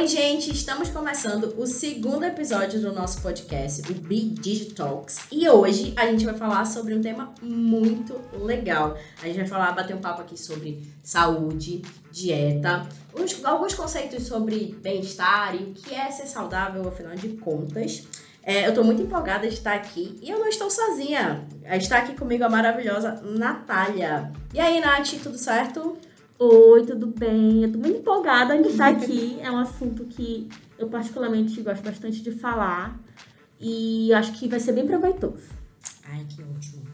Oi, gente! Estamos começando o segundo episódio do nosso podcast, o Be Digitalks. E hoje a gente vai falar sobre um tema muito legal. A gente vai falar, bater um papo aqui sobre saúde, dieta, uns, alguns conceitos sobre bem-estar e o que é ser saudável, afinal de contas. É, eu tô muito empolgada de estar aqui e eu não estou sozinha. Está aqui comigo a maravilhosa Natália. E aí, Nath, tudo certo? Oi, tudo bem? Eu tô muito empolgada em estar aqui. É um assunto que eu particularmente gosto bastante de falar e acho que vai ser bem proveitoso. Ai, que ótimo.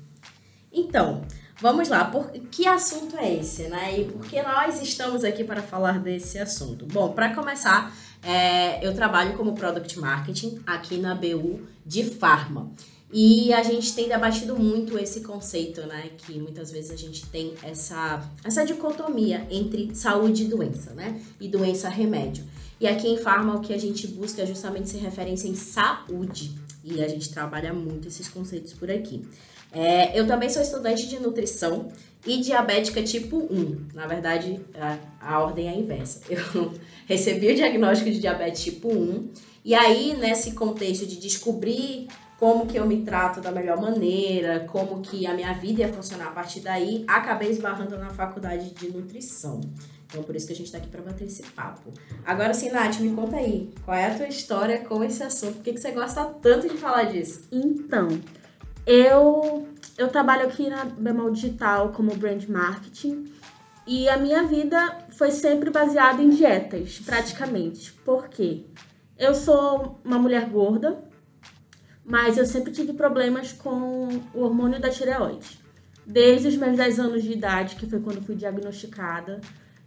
Então, vamos lá. Por, que assunto é esse, né? E por que nós estamos aqui para falar desse assunto? Bom, para começar, é, eu trabalho como Product Marketing aqui na BU de Pharma. E a gente tem debatido muito esse conceito, né? Que muitas vezes a gente tem essa, essa dicotomia entre saúde e doença, né? E doença-remédio. E aqui em Pharma o que a gente busca é justamente ser referência em saúde. E a gente trabalha muito esses conceitos por aqui. É, eu também sou estudante de nutrição e diabética tipo 1. Na verdade, a, a ordem é a inversa. Eu recebi o diagnóstico de diabetes tipo 1 e aí, nesse contexto de descobrir como que eu me trato da melhor maneira, como que a minha vida ia funcionar a partir daí, acabei esbarrando na faculdade de nutrição. Então, por isso que a gente está aqui para bater esse papo. Agora sim, Nath, me conta aí, qual é a tua história com esse assunto? Por que, que você gosta tanto de falar disso? Então, eu, eu trabalho aqui na Bemol Digital como brand marketing e a minha vida foi sempre baseada em dietas, praticamente. Por quê? Eu sou uma mulher gorda, mas eu sempre tive problemas com o hormônio da tireoide. Desde os meus 10 anos de idade, que foi quando fui diagnosticada,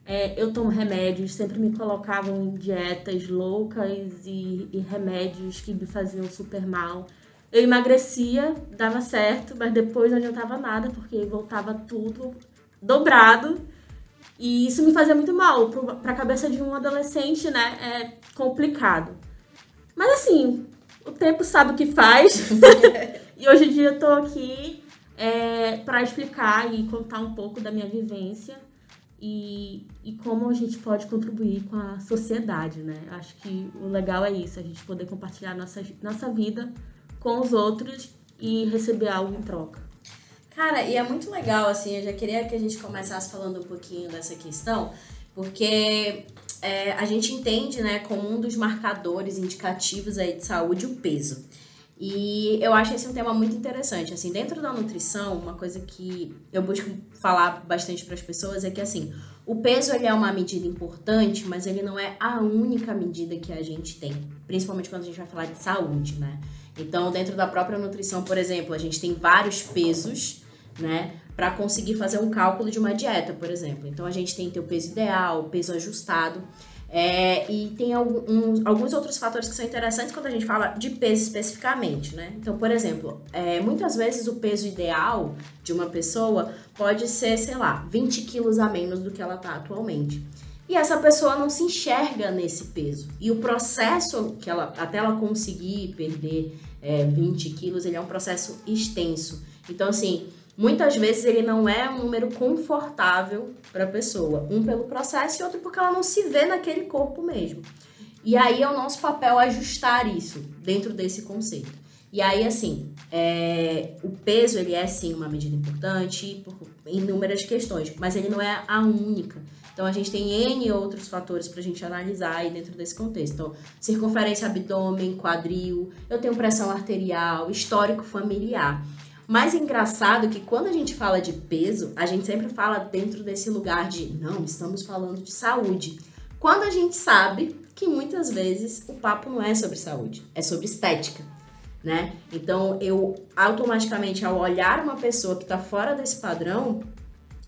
é, eu tomo remédios, sempre me colocavam em dietas loucas e, e remédios que me faziam super mal. Eu emagrecia, dava certo, mas depois não adiantava nada, porque voltava tudo dobrado. E isso me fazia muito mal. Para a cabeça de um adolescente, né? É complicado. Mas assim, o tempo sabe o que faz. e hoje em dia eu tô aqui é, para explicar e contar um pouco da minha vivência e, e como a gente pode contribuir com a sociedade, né? Acho que o legal é isso, a gente poder compartilhar nossa, nossa vida com os outros e receber algo em troca. Cara, e é muito legal, assim, eu já queria que a gente começasse falando um pouquinho dessa questão, porque é, a gente entende, né, como um dos marcadores indicativos aí de saúde o peso. E eu acho esse um tema muito interessante. Assim, dentro da nutrição, uma coisa que eu busco falar bastante para as pessoas é que assim, o peso ele é uma medida importante, mas ele não é a única medida que a gente tem, principalmente quando a gente vai falar de saúde, né? Então, dentro da própria nutrição, por exemplo, a gente tem vários pesos, né? Para conseguir fazer um cálculo de uma dieta, por exemplo. Então a gente tem que ter o peso ideal, o peso ajustado. É, e tem alguns, alguns outros fatores que são interessantes quando a gente fala de peso especificamente, né? Então, por exemplo, é, muitas vezes o peso ideal de uma pessoa pode ser, sei lá, 20 quilos a menos do que ela está atualmente. E essa pessoa não se enxerga nesse peso. E o processo que ela, até ela conseguir perder é, 20 quilos, ele é um processo extenso. Então, assim, Muitas vezes ele não é um número confortável para a pessoa, um pelo processo e outro porque ela não se vê naquele corpo mesmo. E aí é o nosso papel ajustar isso dentro desse conceito. E aí, assim, é, o peso ele é sim uma medida importante por inúmeras questões, mas ele não é a única. Então a gente tem N outros fatores para a gente analisar aí dentro desse contexto. Então, circunferência abdômen, quadril, eu tenho pressão arterial, histórico familiar. Mais engraçado que quando a gente fala de peso, a gente sempre fala dentro desse lugar de não, estamos falando de saúde. Quando a gente sabe que muitas vezes o papo não é sobre saúde, é sobre estética, né? Então eu automaticamente ao olhar uma pessoa que está fora desse padrão,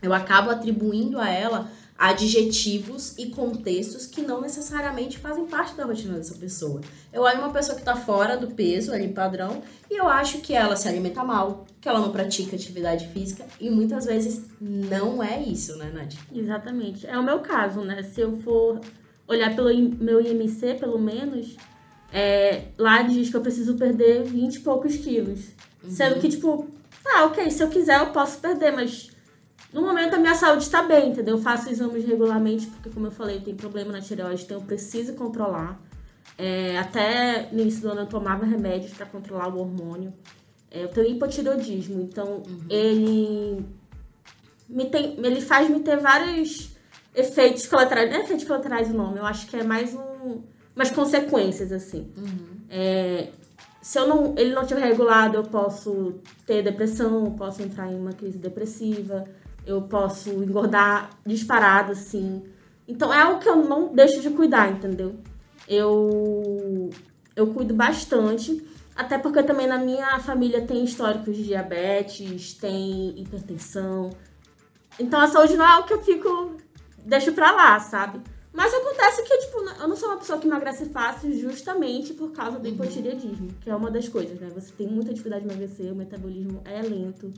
eu acabo atribuindo a ela adjetivos e contextos que não necessariamente fazem parte da rotina dessa pessoa. Eu olho uma pessoa que está fora do peso ali padrão e eu acho que ela se alimenta mal, que ela não pratica atividade física e muitas vezes não é isso, né, Nath? Exatamente. É o meu caso, né? Se eu for olhar pelo meu IMC, pelo menos, é, lá diz que eu preciso perder 20 e poucos quilos. Uhum. Sendo que, tipo, ah, ok, se eu quiser eu posso perder, mas No momento a minha saúde está bem, entendeu? Eu faço exames regularmente, porque como eu falei, eu tenho problema na tireoide, então eu preciso controlar. É, até no início do ano eu tomava remédios para controlar o hormônio. É, eu tenho hipotireoidismo, então uhum. ele me tem, ele faz me ter vários efeitos colaterais. Não é efeitos colaterais o nome, eu acho que é mais um, umas consequências, assim. Uhum. É, se eu não, ele não estiver regulado, eu posso ter depressão, posso entrar em uma crise depressiva, eu posso engordar disparado, assim. Então é algo que eu não deixo de cuidar, entendeu? Eu, eu cuido bastante, até porque também na minha família tem históricos de diabetes, tem hipertensão. Então a saúde não é algo que eu fico, deixo pra lá, sabe? Mas acontece que, tipo, eu não sou uma pessoa que emagrece fácil justamente por causa do hipotireoidismo, que é uma das coisas, né? Você tem muita dificuldade de emagrecer, o metabolismo é lento,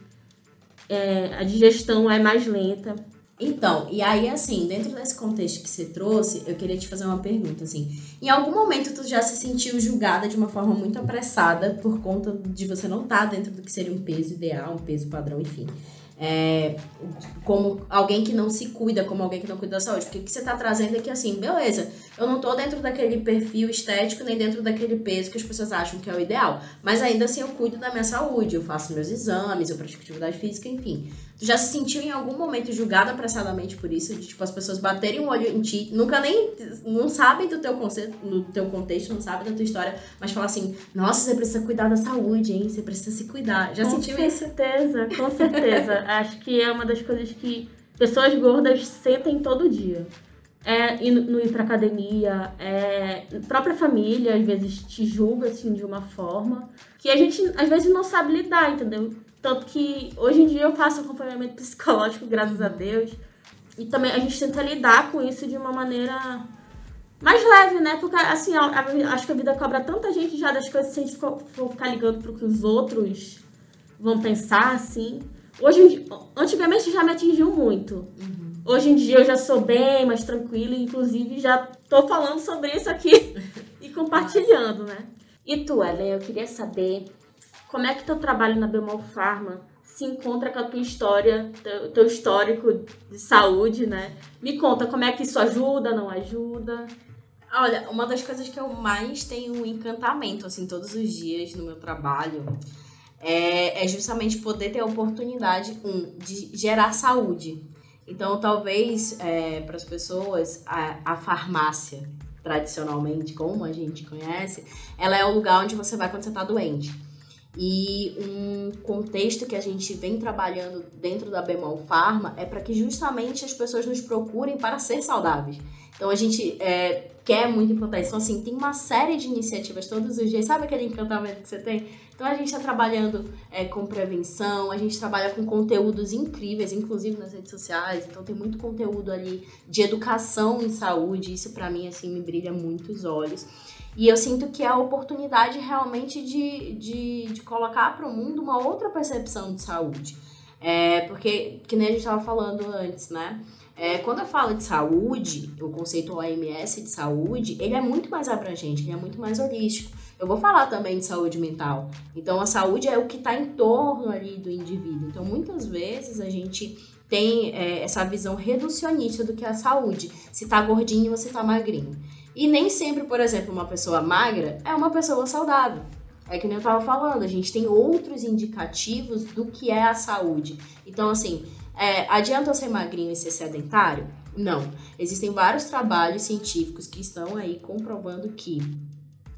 é, a digestão é mais lenta. Então, e aí, assim, dentro desse contexto que você trouxe, eu queria te fazer uma pergunta, assim. Em algum momento tu já se sentiu julgada de uma forma muito apressada por conta de você não estar tá dentro do que seria um peso ideal, um peso padrão, enfim é, como alguém que não se cuida, como alguém que não cuida da saúde. Porque o que você está trazendo é que, assim, beleza, eu não estou dentro daquele perfil estético, nem dentro daquele peso que as pessoas acham que é o ideal. Mas ainda assim eu cuido da minha saúde, eu faço meus exames, eu pratico atividade física, enfim. Tu já se sentiu em algum momento julgada apressadamente por isso? De, tipo, as pessoas baterem o olho em ti, nunca nem, não sabem do teu, conceito, no teu contexto, não sabem da tua história, mas falar assim, nossa, você precisa cuidar da saúde, hein? Você precisa se cuidar. Já com sentiu isso? Com certeza, com certeza. Acho que é uma das coisas que pessoas gordas sentem todo dia é ir, não ir pra academia, é própria família às vezes te julga assim de uma forma que a gente às vezes não sabe lidar, entendeu? Tanto que hoje em dia eu faço acompanhamento psicológico, graças a Deus. E também a gente tenta lidar com isso de uma maneira mais leve, né? Porque, assim, acho que a vida cobra tanta gente já das coisas se a gente for, for ficar ligando pro que os outros vão pensar, assim. Hoje antigamente já me atingiu muito. Uhum. Hoje em dia eu já sou bem mais tranquila, inclusive já tô falando sobre isso aqui e compartilhando, né? E tu, Ellen, eu queria saber como é que teu trabalho na Bemol Pharma se encontra com a tua história, teu, teu histórico de saúde, né? Me conta como é que isso ajuda, não ajuda? Olha, uma das coisas que eu mais tenho encantamento, assim, todos os dias no meu trabalho é, é justamente poder ter a oportunidade, um, de gerar saúde. Então, talvez, é, para as pessoas, a, a farmácia, tradicionalmente, como a gente conhece, ela é o lugar onde você vai quando você está doente. E um contexto que a gente vem trabalhando dentro da Bemol Pharma é para que justamente as pessoas nos procurem para ser saudáveis. Então a gente é, quer muito implantar isso. Então, assim, tem uma série de iniciativas todos os dias. Sabe aquele encantamento que você tem? Então a gente está trabalhando é, com prevenção, a gente trabalha com conteúdos incríveis, inclusive nas redes sociais. Então tem muito conteúdo ali de educação em saúde. Isso para mim assim me brilha muito os olhos. E eu sinto que é a oportunidade realmente de, de, de colocar para o mundo uma outra percepção de saúde. É, porque, que nem a gente estava falando antes, né? É, quando eu falo de saúde, o conceito OMS de saúde, ele é muito mais abrangente, ele é muito mais holístico. Eu vou falar também de saúde mental. Então, a saúde é o que está em torno ali do indivíduo. Então, muitas vezes a gente tem é, essa visão reducionista do que é a saúde. Se tá gordinho, você tá magrinho. E nem sempre, por exemplo, uma pessoa magra é uma pessoa saudável. É que nem eu tava falando, a gente tem outros indicativos do que é a saúde. Então, assim, é, adianta eu ser magrinho e ser sedentário? Não. Existem vários trabalhos científicos que estão aí comprovando que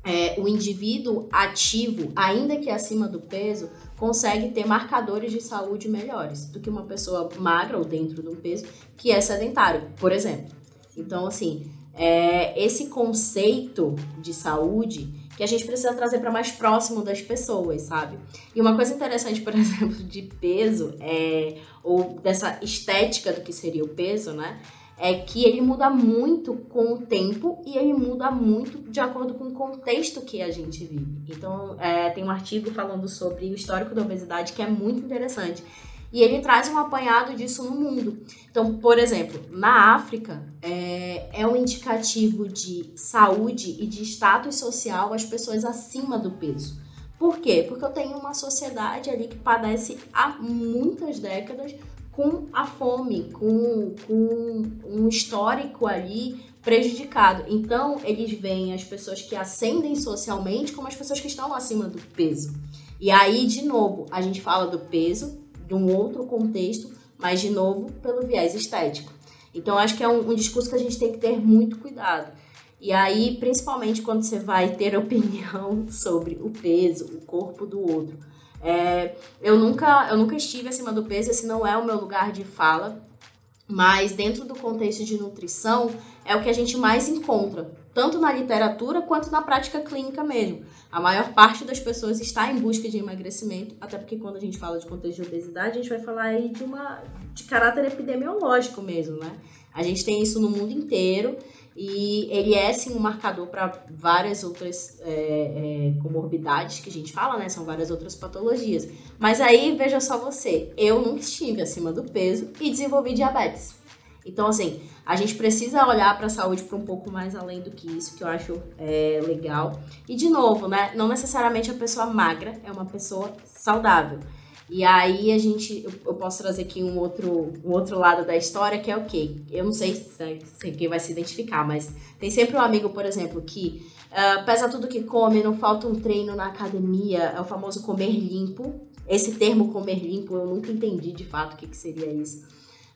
é, o indivíduo ativo, ainda que acima do peso, consegue ter marcadores de saúde melhores do que uma pessoa magra ou dentro do peso que é sedentário, por exemplo. Então, assim, é, esse conceito de saúde que a gente precisa trazer para mais próximo das pessoas, sabe? E uma coisa interessante, por exemplo, de peso, é, ou dessa estética do que seria o peso, né? É que ele muda muito com o tempo e ele muda muito de acordo com o contexto que a gente vive. Então, é, tem um artigo falando sobre o histórico da obesidade que é muito interessante e ele traz um apanhado disso no mundo. Então, por exemplo, na África, é, é um indicativo de saúde e de status social as pessoas acima do peso. Por quê? Porque eu tenho uma sociedade ali que padece há muitas décadas com a fome, com, com um histórico ali prejudicado. Então, eles veem as pessoas que ascendem socialmente como as pessoas que estão acima do peso. E aí, de novo, a gente fala do peso, de um outro contexto, mas de novo pelo viés estético. Então, acho que é um, um discurso que a gente tem que ter muito cuidado. E aí, principalmente quando você vai ter opinião sobre o peso, o corpo do outro. É, eu, nunca, eu nunca estive acima do peso, esse não é o meu lugar de fala, mas dentro do contexto de nutrição é o que a gente mais encontra, tanto na literatura quanto na prática clínica mesmo. A maior parte das pessoas está em busca de emagrecimento, até porque quando a gente fala de contexto de obesidade, a gente vai falar aí de uma de caráter epidemiológico mesmo, né? A gente tem isso no mundo inteiro e ele é sim um marcador para várias outras é, é, comorbidades que a gente fala, né? São várias outras patologias. Mas aí, veja só você, eu nunca estive acima do peso e desenvolvi diabetes. Então, assim, a gente precisa olhar para a saúde para um pouco mais além do que isso, que eu acho é, legal. E, de novo, né? Não necessariamente a pessoa magra é uma pessoa saudável. E aí a gente, eu posso trazer aqui um outro, um outro lado da história que é o quê? Eu não sei se, se quem vai se identificar, mas tem sempre um amigo, por exemplo, que uh, pesa tudo que come, não falta um treino na academia, é o famoso comer limpo. Esse termo comer limpo eu nunca entendi de fato o que, que seria isso.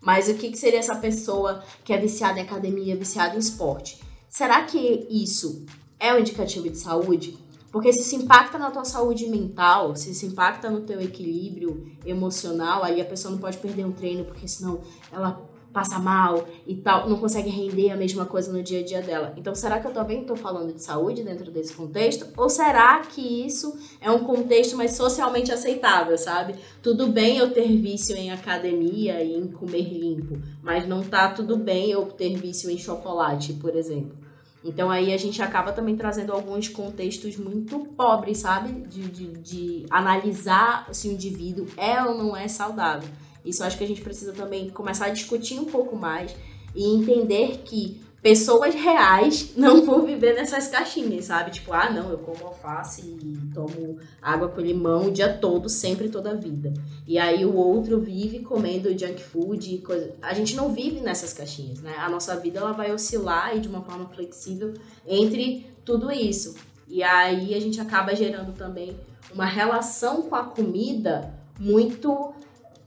Mas o que, que seria essa pessoa que é viciada em academia, viciada em esporte? Será que isso é um indicativo de saúde? Porque se isso impacta na tua saúde mental, se isso impacta no teu equilíbrio emocional, aí a pessoa não pode perder um treino, porque senão ela passa mal e tal, não consegue render a mesma coisa no dia a dia dela. Então, será que eu também estou falando de saúde dentro desse contexto? Ou será que isso é um contexto mais socialmente aceitável, sabe? Tudo bem eu ter vício em academia e em comer limpo, mas não tá tudo bem eu ter vício em chocolate, por exemplo. Então aí a gente acaba também trazendo alguns contextos muito pobres, sabe? De, de, de, analisar se o indivíduo é ou não é saudável. Isso acho que a gente precisa também começar a discutir um pouco mais e entender que pessoas reais não vão viver nessas caixinhas, sabe? Tipo, ah, não, eu como alface e tomo água com limão o dia todo, sempre, toda a vida. E aí o outro vive comendo junk food e coisa. A gente não vive nessas caixinhas, né? A nossa vida ela vai oscilar e de uma forma flexível entre tudo isso. E aí a gente acaba gerando também uma relação com a comida muito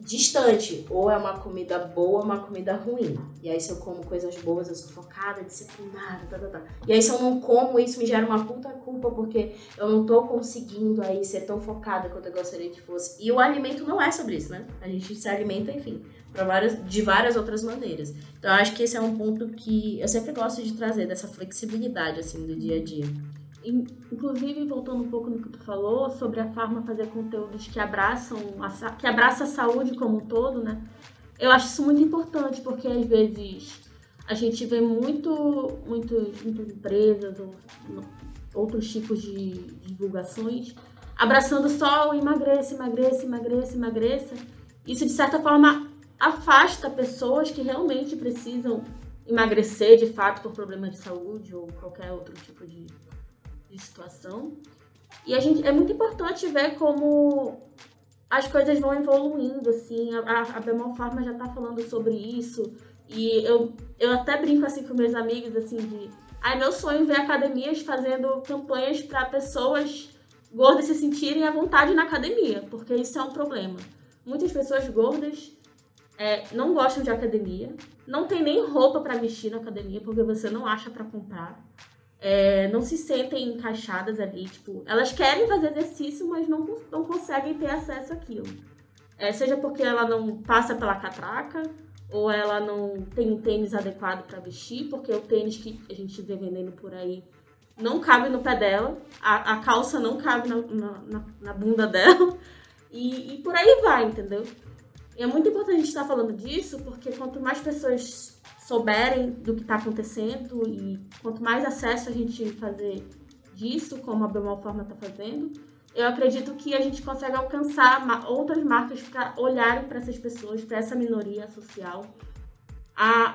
distante. Ou é uma comida boa uma comida ruim. E aí, se eu como coisas boas, eu sou focada, disciplinada, tá, tá, tá. E aí, se eu não como isso, me gera uma puta culpa, porque eu não tô conseguindo aí ser tão focada quanto eu gostaria que fosse. E o alimento não é sobre isso, né? A gente se alimenta, enfim, várias, de várias outras maneiras. Então, eu acho que esse é um ponto que eu sempre gosto de trazer, dessa flexibilidade, assim, do dia a dia. Inclusive, voltando um pouco no que tu falou sobre a forma fazer conteúdos que abraçam a, que abraça a saúde como um todo, né? Eu acho isso muito importante porque às vezes a gente vê muito, muito muitas empresas ou outros tipos de divulgações abraçando só o emagreça, emagreça, emagreça, emagreça. Isso de certa forma afasta pessoas que realmente precisam emagrecer de fato por problemas de saúde ou qualquer outro tipo de de situação. E a gente, é muito importante ver como as coisas vão evoluindo, assim. A, a Bemol Pharma já tá falando sobre isso. E eu, eu até brinco assim com meus amigos, assim, de... Ai, meu sonho é ver academias fazendo campanhas para pessoas gordas se sentirem à vontade na academia, porque isso é um problema. Muitas pessoas gordas é, não gostam de academia, não tem nem roupa para vestir na academia, porque você não acha para comprar é, não se sentem encaixadas ali, tipo, elas querem fazer exercício, mas não, não conseguem ter acesso àquilo. É, seja porque ela não passa pela catraca, ou ela não tem um tênis adequado para vestir, porque o tênis que a gente vê vendendo por aí não cabe no pé dela, a, a calça não cabe na, na, na bunda dela, e, e, por aí vai, entendeu? E é muito importante a gente estar falando disso, porque quanto mais pessoas souberem do que está acontecendo e quanto mais acesso a gente fazer disso, como a Bemol Forma está fazendo, eu acredito que a gente consegue alcançar outras marcas para olharem para essas pessoas, para essa minoria social, a,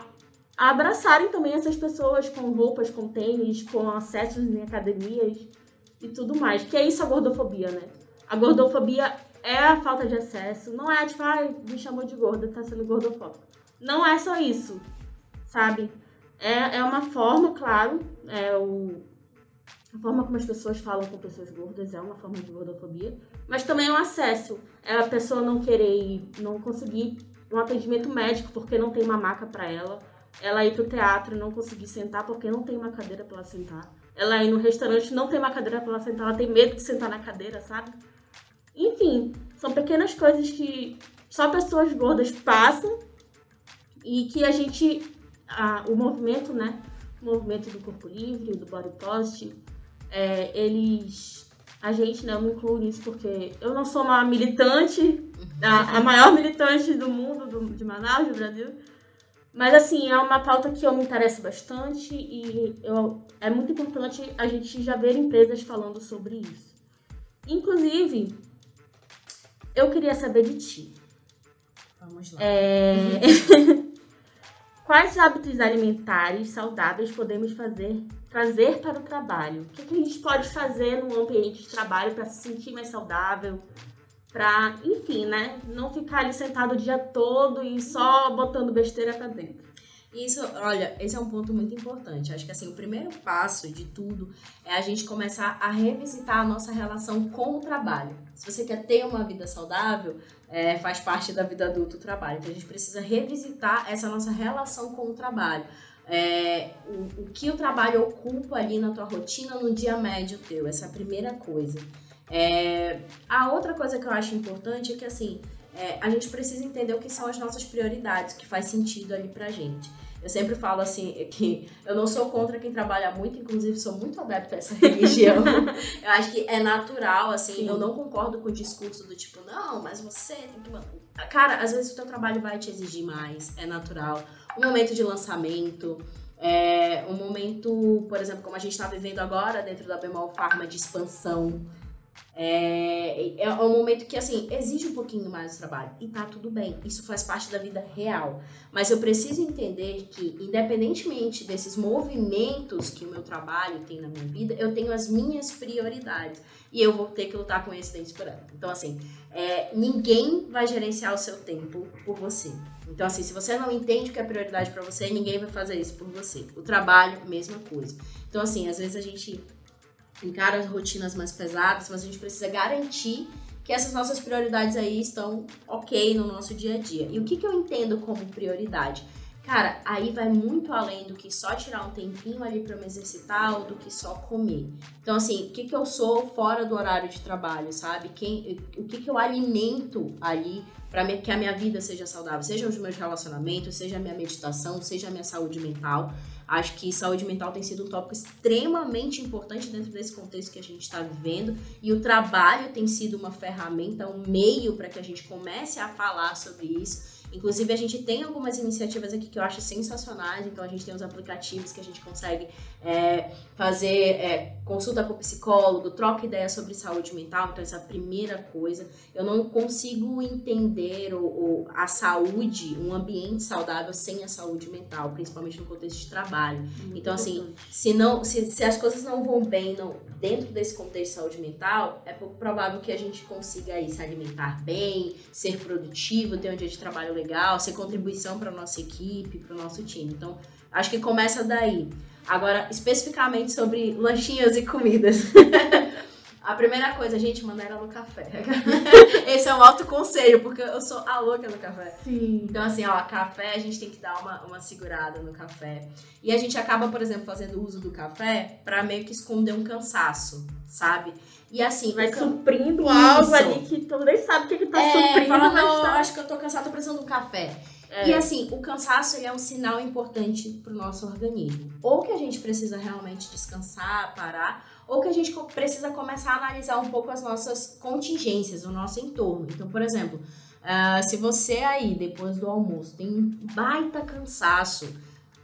a, abraçarem também essas pessoas com roupas, com tênis, com acessos em academias e tudo mais. Que é isso a gordofobia, né? A gordofobia é a falta de acesso, não é tipo, ai, me chamou de gorda, tá sendo gordofóbico. Não é só isso, sabe? É, é uma forma, claro, é o, a forma como as pessoas falam com pessoas gordas é uma forma de gordofobia, mas também é um acesso. É a pessoa não querer ir, não conseguir um atendimento médico porque não tem uma maca para ela, ela ir pro teatro e não conseguir sentar porque não tem uma cadeira para ela sentar, ela ir no restaurante não tem uma cadeira para ela sentar, ela tem medo de sentar na cadeira, sabe? Enfim, são pequenas coisas que só pessoas gordas passam e que a gente, a, o movimento, né? O movimento do corpo livre, do body positive, é, eles, a gente, né? Eu me incluo nisso porque eu não sou uma militante, a, a maior militante do mundo, do, de Manaus, do Brasil. Mas assim, é uma pauta que eu me interesso bastante e eu, é muito importante a gente já ver empresas falando sobre isso. Inclusive, eu queria saber de ti. Vamos lá. É... Quais hábitos alimentares saudáveis podemos fazer, trazer para o trabalho? O que, que a gente pode fazer no ambiente de trabalho para se sentir mais saudável? Para, enfim, né? Não ficar ali sentado o dia todo e só botando besteira para dentro. Isso, olha, esse é um ponto muito importante. Acho que assim, o primeiro passo de tudo é a gente começar a revisitar a nossa relação com o trabalho. Se você quer ter uma vida saudável, é, faz parte da vida adulta o trabalho. Então a gente precisa revisitar essa nossa relação com o trabalho. É, o, o que o trabalho ocupa ali na tua rotina no dia médio teu, essa é a primeira coisa. É, a outra coisa que eu acho importante é que assim, é, a gente precisa entender o que são as nossas prioridades, o que faz sentido ali pra gente. Eu sempre falo assim que eu não sou contra quem trabalha muito, inclusive sou muito adepta a essa religião. eu acho que é natural, assim, Sim. eu não concordo com o discurso do tipo, não, mas você tem que. Cara, às vezes o teu trabalho vai te exigir mais, é natural. Um momento de lançamento, é, um momento, por exemplo, como a gente está vivendo agora dentro da Bemol Pharma de expansão. É, é um momento que, assim, exige um pouquinho mais de trabalho. E tá tudo bem. Isso faz parte da vida real. Mas eu preciso entender que, independentemente desses movimentos que o meu trabalho tem na minha vida, eu tenho as minhas prioridades. E eu vou ter que lutar com esse dente por ela. Então, assim, é, ninguém vai gerenciar o seu tempo por você. Então, assim, se você não entende o que é prioridade para você, ninguém vai fazer isso por você. O trabalho, mesma coisa. Então, assim, às vezes a gente encara as rotinas mais pesadas, mas a gente precisa garantir que essas nossas prioridades aí estão ok no nosso dia a dia. E o que, que eu entendo como prioridade? Cara, aí vai muito além do que só tirar um tempinho ali para me exercitar ou do que só comer. Então, assim, o que, que eu sou fora do horário de trabalho, sabe? Quem, o que, que eu alimento ali para que a minha vida seja saudável? Seja os meus relacionamentos, seja a minha meditação, seja a minha saúde mental. Acho que saúde mental tem sido um tópico extremamente importante dentro desse contexto que a gente está vivendo. E o trabalho tem sido uma ferramenta, um meio para que a gente comece a falar sobre isso Inclusive, a gente tem algumas iniciativas aqui que eu acho sensacionais. Então, a gente tem os aplicativos que a gente consegue é, fazer é, consulta com o psicólogo, troca ideia sobre saúde mental. Então, essa é a primeira coisa. Eu não consigo entender o, o, a saúde, um ambiente saudável sem a saúde mental, principalmente no contexto de trabalho. Muito então, assim, se, não, se, se as coisas não vão bem não, dentro desse contexto de saúde mental, é pouco provável que a gente consiga aí se alimentar bem, ser produtivo, ter um dia de trabalho legal, ser contribuição para nossa equipe, para o nosso time. Então, acho que começa daí. Agora, especificamente sobre lanchinhos e comidas. A primeira coisa, gente, manda ela no café. Esse é um alto conselho, porque eu sou a louca no café. Sim. Então, assim, ó, café, a gente tem que dar uma, uma segurada no café. E a gente acaba, por exemplo, fazendo uso do café para meio que esconder um cansaço, sabe? E assim, vai suprindo isso. algo ali que tu nem sabe o que, que tá é, suprindo. Fala, não, tá... acho que eu tô cansado, tô precisando de um café. É. E assim, o cansaço é um sinal importante pro nosso organismo. Ou que a gente precisa realmente descansar, parar, ou que a gente precisa começar a analisar um pouco as nossas contingências, o nosso entorno. Então, por exemplo, uh, se você aí, depois do almoço, tem um baita cansaço,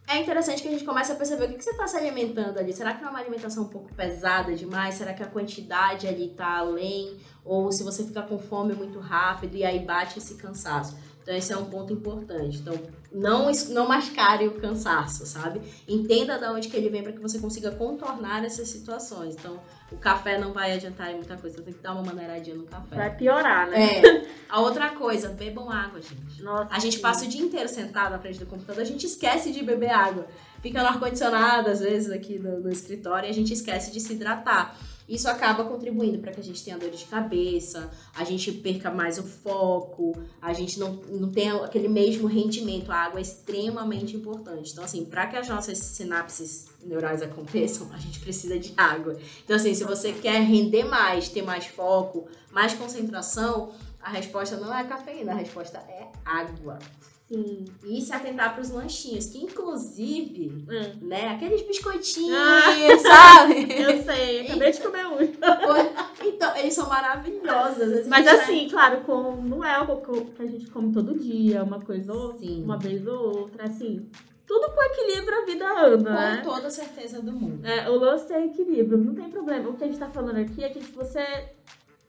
é interessante que a gente comece a perceber o que, que você está se alimentando ali. Será que é uma alimentação um pouco pesada demais? Será que a quantidade ali está além? Ou se você fica com fome muito rápido e aí bate esse cansaço. Então esse é um ponto importante. Então não, não mascare o cansaço, sabe? Entenda de onde que ele vem para que você consiga contornar essas situações. Então o café não vai adiantar em muita coisa, você tem que dar uma maneiradinha no café. Vai piorar, né? É. A outra coisa, bebam água, gente. Nossa, A gente sim. passa o dia inteiro sentado na frente do computador, a gente esquece de beber água. Fica no ar-condicionado, às vezes, aqui no, no escritório, e a gente esquece de se hidratar. Isso acaba contribuindo para que a gente tenha dor de cabeça, a gente perca mais o foco, a gente não, não tenha aquele mesmo rendimento. A água é extremamente importante. Então, assim, para que as nossas sinapses neurais aconteçam, a gente precisa de água. Então, assim, se você quer render mais, ter mais foco, mais concentração, a resposta não é cafeína, a resposta é água. Sim. E se atentar para os lanchinhos, que inclusive, Hum. né, aqueles biscoitinhos, Ah. sabe? Eu sei, acabei de comer um. Então, eles são maravilhosos. Mas vai- assim, claro, com, não é algo que a gente come todo dia, uma coisa ou Sim. uma vez ou outra, assim. Tudo com equilíbrio a vida anda, com né? toda certeza do mundo. É, o lance é equilíbrio, não tem problema. O que a gente tá falando aqui é que você.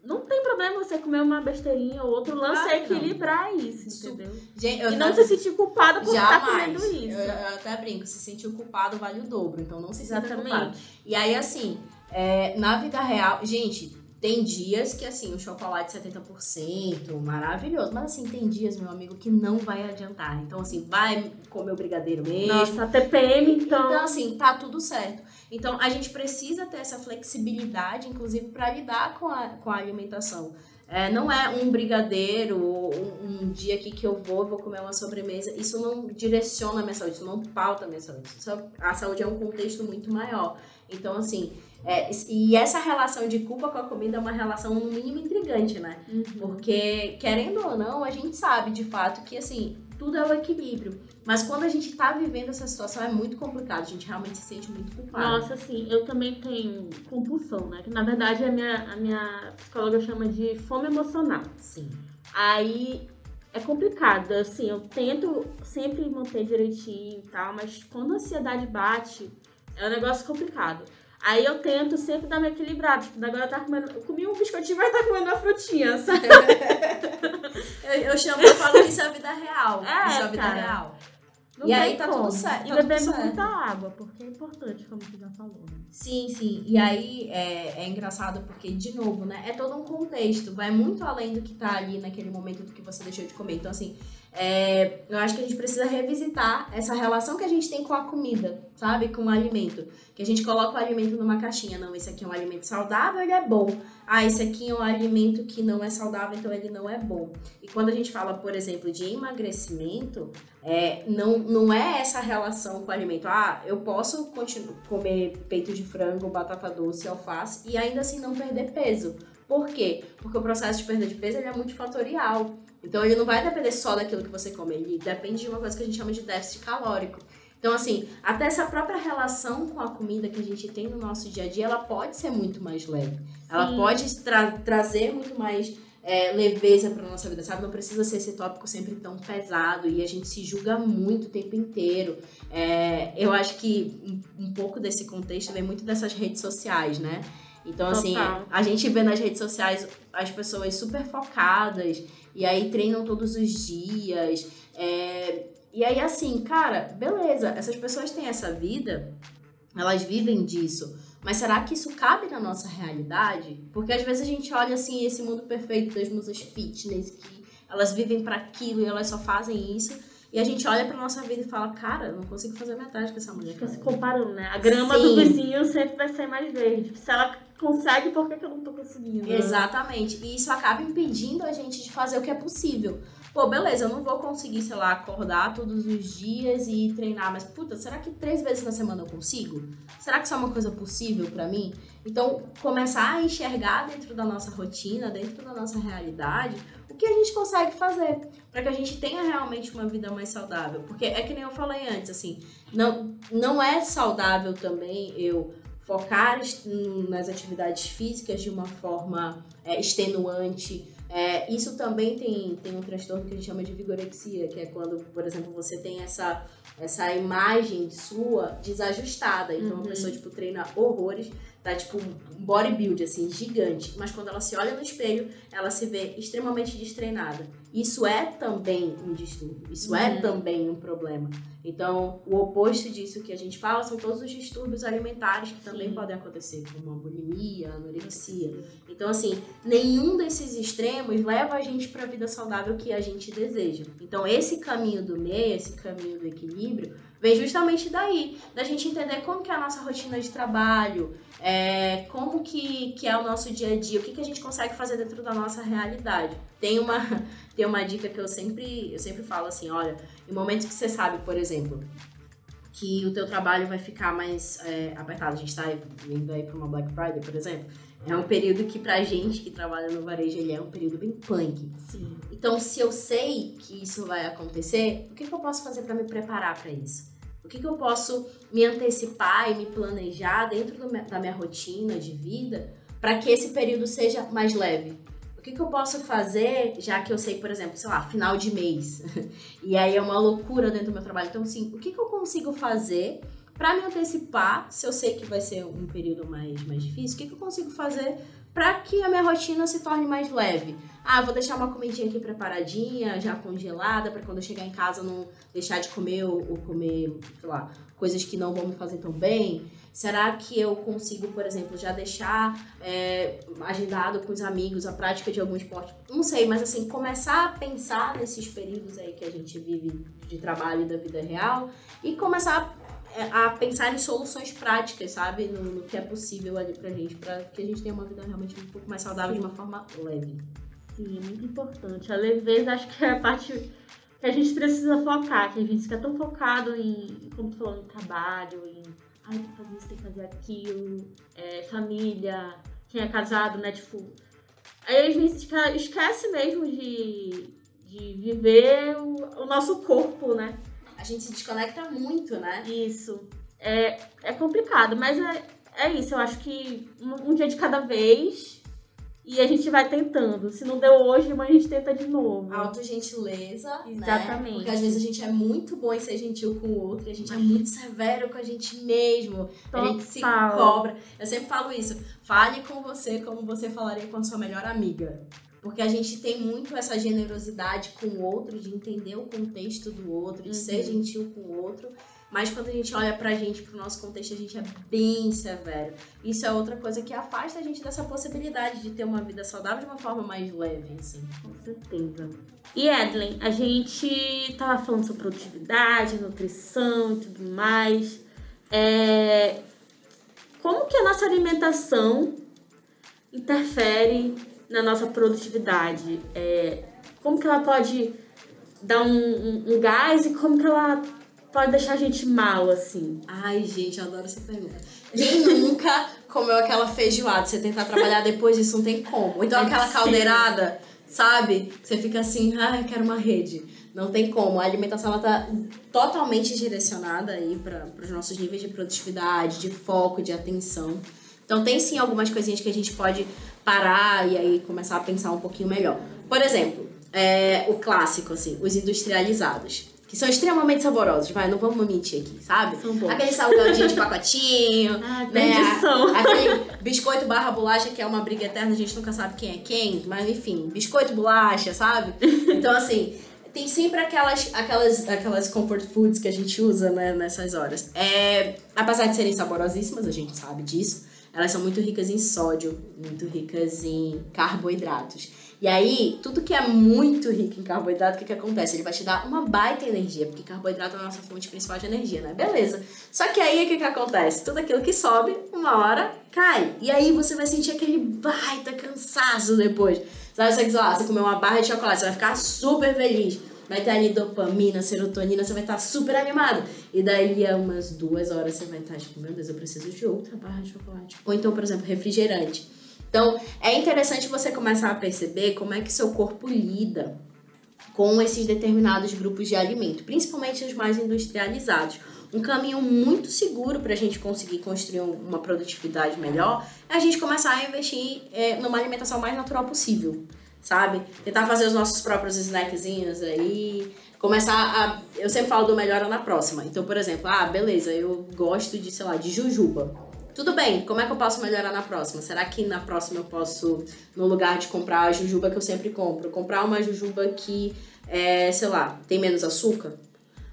Não tem problema você comer uma besteirinha ou outra. O lance Claro é que não. equilibrar isso, entendeu? Gente, eu E não se sentir culpada por estar comendo Eu, isso. eu até brinco, se sentir culpado vale o dobro, então não se sinta culpado. Exatamente. E aí, assim, é, na vida real, gente, tem dias que, assim, o chocolate 70%, maravilhoso. Mas, assim, tem dias, meu amigo, que não vai adiantar. Então, assim, vai comer o brigadeiro mesmo. Nossa, TPM, então. Então, assim, tá tudo certo. Então, a gente precisa ter essa flexibilidade, inclusive, para lidar com a, com a alimentação. É, não é um brigadeiro ou um, um dia aqui que eu vou, vou comer uma sobremesa. Isso não direciona a minha saúde, isso não pauta a minha saúde. É- a saúde é um contexto muito maior. Então, assim, é, e essa relação de culpa com a comida é uma relação, no mínimo, intrigante, né? Uhum. Porque, querendo ou não, a gente sabe de fato que, assim, tudo é o equilíbrio. Mas quando a gente tá vivendo essa situação é muito complicado, a gente realmente se sente muito culpado. Nossa, assim, eu também tenho compulsão, né? Que na verdade a minha, a minha psicóloga chama de fome emocional. Sim. Aí é complicado, assim, eu tento sempre manter direitinho e tal, mas quando a ansiedade bate, é um negócio complicado. Aí eu tento sempre dar uma equilibrada. Tipo, agora eu tava comendo. Eu comi um biscoitinho, mas tá comendo uma frutinha, sabe? Eu, eu chamo, eu falo que isso é a vida real. É, isso é a vida cara. real. Não E aí tá como. tudo certo, E tá bebendo muita água, porque é importante, como você já falou. né? Sim, sim. E aí é, é engraçado porque, de novo, né? É todo um contexto. Vai muito além do que tá ali naquele momento do que você deixou de comer. Então, assim, é, eu acho que a gente precisa revisitar essa relação que a gente tem com a comida, sabe? Com o alimento. Que a gente coloca o alimento numa caixinha. Não, esse aqui é um alimento saudável, ele é bom. Ah, esse aqui é um alimento que não é saudável, então ele não é bom. E quando a gente fala, por exemplo, de emagrecimento, é, não, não é essa relação com o alimento. Ah, eu posso comer peito de frango, batata doce, alface e ainda assim não perder peso. Por quê? Porque o processo de perda de peso ele é multifatorial. Então ele não vai depender só daquilo que você come, ele depende de uma coisa que a gente chama de déficit calórico. Então, assim, até essa própria relação com a comida que a gente tem no nosso dia a dia, ela pode ser muito mais leve. Ela Sim. pode tra- trazer muito mais é, leveza para nossa vida, sabe? Não precisa ser esse tópico sempre tão pesado e a gente se julga muito o tempo inteiro. É, eu acho que um, um pouco desse contexto vem muito dessas redes sociais, né? Então, assim, Total. a gente vê nas redes sociais as pessoas super focadas e aí treinam todos os dias. é, e aí, assim, cara, beleza, essas pessoas têm essa vida, elas vivem disso. Mas será que isso cabe na nossa realidade? Porque às vezes a gente olha assim esse mundo perfeito das musas fitness que elas vivem para aquilo e elas só fazem isso. E a gente olha pra nossa vida e fala, cara, eu não consigo fazer metade com essa mulher. Fica se faz." comparando, né? A grama Sim. do vizinho sempre vai ser mais verde. Se ela consegue, por que, que eu não tô conseguindo? Exatamente. E isso acaba impedindo a gente de fazer o que é possível. Pô, beleza, eu não vou conseguir, sei lá, acordar todos os dias e treinar, mas puta, será que três vezes na semana eu consigo? Será que isso é uma coisa possível pra mim? Então, começar a enxergar dentro da nossa rotina, dentro da nossa realidade, o que a gente consegue fazer para que a gente tenha realmente uma vida mais saudável. Porque é que nem eu falei antes, assim, não, não é saudável também eu focar nas atividades físicas de uma forma é, extenuante. É, isso também tem, tem um transtorno que a gente chama de vigorexia, que é quando, por exemplo, você tem essa, essa imagem sua desajustada. Então, Uhum. a pessoa, tipo, treina horrores, tá, tipo, um bodybuild, assim, gigante. Mas quando ela se olha no espelho, ela se vê extremamente destreinada. isso é também um distúrbio, isso é uhum. é também um problema. Então, o oposto disso que a gente fala são todos os distúrbios alimentares que também Sim. podem acontecer, como a bulimia, a anorexia. Então, assim, nenhum desses extremos leva a gente para a vida saudável que a gente deseja. Então, esse caminho do meio, esse caminho do equilíbrio, vem justamente daí, da gente entender como que é a nossa rotina de trabalho, é, como que, que é o nosso dia a dia, o que, que a gente consegue fazer dentro da nossa realidade. Tem uma, tem uma dica que eu sempre, eu sempre falo assim, olha, em momentos que você sabe, por exemplo, que o teu trabalho vai ficar mais é, apertado, a gente está indo aí para uma Black Friday, por exemplo, é um período que pra gente que trabalha no varejo, ele é um período bem punk. Sim. Então, se eu sei que isso vai acontecer, o que, que eu posso fazer para me preparar para isso? O que, que eu posso me antecipar e me planejar dentro da minha rotina de vida para que esse período seja mais leve? O que, que eu posso fazer, já que eu sei, por exemplo, sei lá, final de mês, e aí é uma loucura dentro do meu trabalho. Então, assim, o que, que eu consigo fazer para me antecipar, se eu sei que vai ser um período mais, mais difícil, o que, que eu consigo fazer para que a minha rotina se torne mais leve. Ah, vou deixar uma comidinha aqui preparadinha, já congelada, para quando eu chegar em casa não deixar de comer ou, comer, sei lá, coisas que não vão me fazer tão bem. Será que eu consigo, por exemplo, já deixar é, agendado com os amigos a prática de algum esporte? Não sei, mas assim, começar a pensar nesses períodos aí que a gente vive de trabalho e da vida real e começar a pensar em soluções práticas, sabe? No, no, que é possível ali pra gente, pra que a gente tenha uma vida realmente um pouco mais saudável Sim. de uma forma leve. Sim, muito importante. A leveza acho que é a parte que a gente precisa focar, que a gente fica tão focado em, como tu falou, em trabalho, em ai, tem que fazer isso, tem que fazer aquilo, é, família, quem é casado, né? Tipo. Aí a gente esquece mesmo de, de viver o, o nosso corpo, né? A gente se desconecta muito, né? Isso. É, é complicado, mas é, é isso. Eu acho que um, um dia de cada vez e a gente vai tentando. Se não deu hoje, amanhã a gente tenta de novo. Autogentileza. Né? Exatamente. Né? Porque às vezes a gente é muito bom em ser gentil com o outro, e a gente é muito severo com a gente mesmo. Total. A gente se cobra. Eu sempre falo isso. Fale com você como você falaria com a sua melhor amiga. Porque a gente tem muito essa generosidade com o outro, de entender o contexto do outro, de uhum. ser gentil com o outro. Mas quando a gente olha pra gente, pro nosso contexto, a gente é bem severo. Isso é outra coisa que afasta a gente dessa possibilidade de ter uma vida saudável de uma forma mais leve, assim. Com certeza. E Edlen, a gente tava falando sobre produtividade, nutrição e tudo mais. É... Como que a nossa alimentação interfere na nossa produtividade? É, como que ela pode dar um, um, um, gás e como que ela pode deixar a gente mal, assim? Ai, gente, eu adoro essa pergunta. Quem nunca comeu aquela feijoada? Você tentar trabalhar depois disso, não tem como. Então aquela caldeirada, sabe? Você fica assim, ai, ah, quero uma rede. Não tem como. A alimentação ela tá totalmente direcionada aí para os nossos níveis de produtividade, de foco, de atenção. Então tem sim algumas coisinhas que a gente pode parar e aí começar a pensar um pouquinho melhor. Por exemplo, é, o clássico, assim, os industrializados. Que são extremamente saborosos, vai, não vamos mentir aqui, sabe? São bons. Aquele salgadinho de pacotinho, ah, né? Aquele biscoito barra bolacha, que é uma briga eterna, a gente nunca sabe quem é quem, mas enfim, biscoito bolacha, sabe? Então, assim, tem sempre aquelas, aquelas, aquelas comfort foods que a gente usa, né, nessas horas. É, apesar de serem saborosíssimas, a gente sabe disso, elas são muito ricas em sódio, muito ricas em carboidratos. E aí, tudo que é muito rico em carboidrato, o que, que acontece? Ele vai te dar uma baita energia, porque carboidrato é a nossa fonte principal de energia, né? Beleza. Só que aí, o que, que acontece? Tudo aquilo que sobe, uma hora cai. E aí você vai sentir aquele baita cansaço depois. Sabe, você, você comer uma barra de chocolate, você vai ficar super feliz vai ter ali dopamina, serotonina, você vai estar super animado. E daí a umas duas horas você vai estar tipo, meu Deus, eu preciso de outra barra de chocolate. Ou então, por exemplo, refrigerante. Então, é interessante você começar a perceber como é que seu corpo lida com esses determinados grupos de alimento, principalmente os mais industrializados. Um caminho muito seguro para a gente conseguir construir uma produtividade melhor é a gente começar a investir é, numa alimentação mais natural possível sabe? Tentar fazer os nossos próprios snackzinhos aí. Começar a. Eu sempre falo do melhor na próxima. Então, por exemplo, ah, beleza, eu gosto de, sei lá, de jujuba. Tudo bem, como é que eu posso melhorar na próxima? Será que na próxima eu posso, no lugar de comprar a jujuba que eu sempre compro, comprar uma jujuba que, é, sei lá, tem menos açúcar?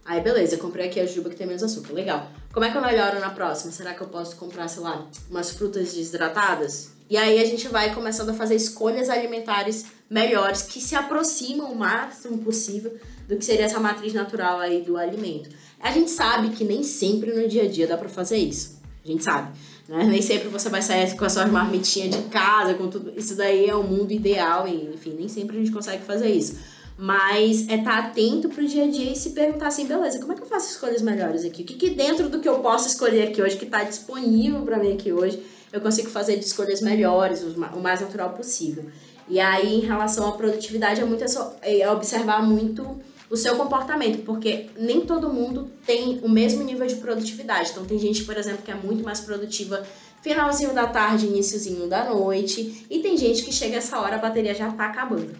Aí beleza, comprei aqui a jujuba que tem menos açúcar, legal. Como é que eu melhoro na próxima? Será que eu posso comprar, sei lá, umas frutas desidratadas? E aí a gente vai começando a fazer escolhas alimentares melhores que se aproximam o máximo possível do que seria essa matriz natural aí do alimento. A gente sabe que nem sempre no dia a dia dá para fazer isso. A gente sabe. Né? Nem sempre você vai sair com as suas marmitinhas de casa, com tudo. Isso daí é o mundo ideal, enfim, nem sempre a gente consegue fazer isso. Mas é estar tá atento pro dia a dia e se perguntar assim, beleza, como é que eu faço escolhas melhores aqui? O que, que dentro do que eu posso escolher aqui hoje, que está disponível para mim aqui hoje, eu consigo fazer de escolhas melhores, o mais natural possível. E aí, em relação à produtividade, é muito é, observar muito o seu comportamento, porque nem todo mundo tem o mesmo nível de produtividade. Então tem gente, por exemplo, que é muito mais produtiva finalzinho da tarde, iníciozinho da noite, e tem gente que chega essa hora a bateria já tá acabando.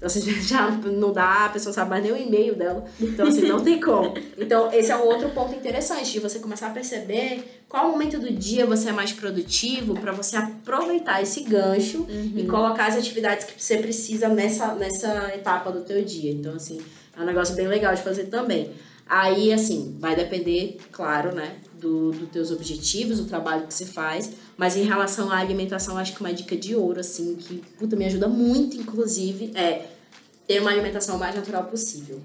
Então, assim, já não dá, a pessoa sabe mais nem o e-mail dela. Então, assim, não tem como. Então, esse é um outro ponto interessante de você começar a perceber qual momento do dia você é mais produtivo para você aproveitar esse gancho uhum. e colocar as atividades que você precisa nessa, nessa etapa do teu dia. Então, assim, é um negócio bem legal de fazer também. Aí, assim, vai depender, claro, né, do, dos teus objetivos, do trabalho que você faz. Mas em relação à alimentação, acho que uma dica de ouro, assim, que, puta, me ajuda muito, inclusive, é ter uma alimentação mais natural possível.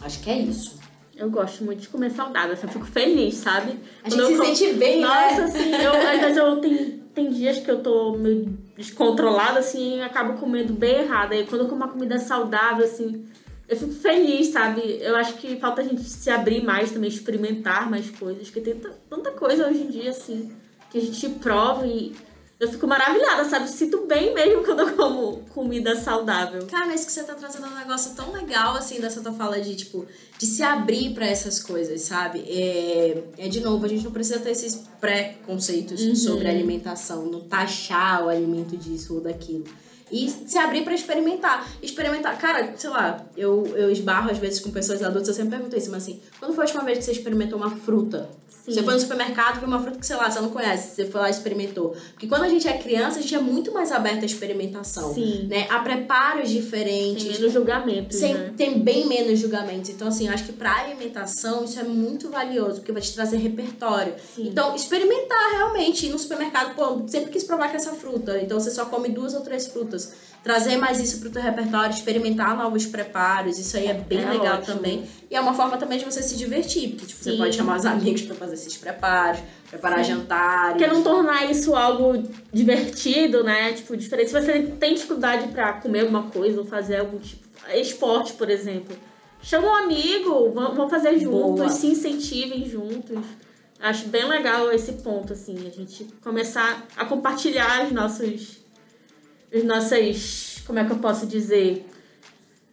Acho que é isso. Eu gosto muito de comer saudável, assim, eu fico feliz, sabe? A gente se sente bem, Nossa, né? Nossa, assim, eu, às vezes eu tenho, tem dias que eu tô meio descontrolada, assim, e acabo comendo bem errado. Aí quando eu como uma comida saudável, assim, eu fico feliz, sabe? Eu acho que falta a gente se abrir mais também, experimentar mais coisas, porque tem tanta coisa hoje em dia, assim, que a gente prova e eu fico maravilhada, sabe? Sinto bem mesmo quando eu como comida saudável. Cara, isso que você tá trazendo é um negócio tão legal, assim, dessa tua fala de, tipo, de se abrir para essas coisas, sabe? É, é, de novo, a gente não precisa ter esses pré-conceitos uhum. sobre alimentação, não taxar o alimento disso ou daquilo. E se abrir para experimentar. Experimentar. Cara, sei lá, eu, eu esbarro às vezes com pessoas adultas, eu sempre pergunto isso, mas assim, quando foi a última vez que você experimentou uma fruta? Sim. Você foi no supermercado, viu uma fruta que, sei lá, você não conhece, você foi lá e experimentou. Porque quando a gente é criança, a gente é muito mais aberto à experimentação. Sim. Né? A preparos diferentes. Tem menos julgamento. Sem, né? Tem bem menos julgamentos. Então, assim, eu acho que pra alimentação isso é muito valioso, porque vai te trazer repertório. Sim. Então, experimentar realmente. Ir no supermercado, pô, sempre quis provar com essa fruta. Então, você só come duas ou três frutas. Trazer mais isso pro teu repertório, experimentar novos preparos. Isso aí é bem é legal ótimo. também. E é uma forma também de você se divertir, porque tipo, você pode chamar os amigos para fazer esses preparos, preparar Sim. jantares. Quer não tornar isso algo divertido, né? Tipo, diferente. Se você tem dificuldade para comer alguma coisa ou fazer algum tipo. Esporte, por exemplo. Chama um amigo, vamos fazer juntos, Boa. se incentivem juntos. Acho bem legal esse ponto, assim, a gente começar a compartilhar os nossos. As nossas. Como é que eu posso dizer?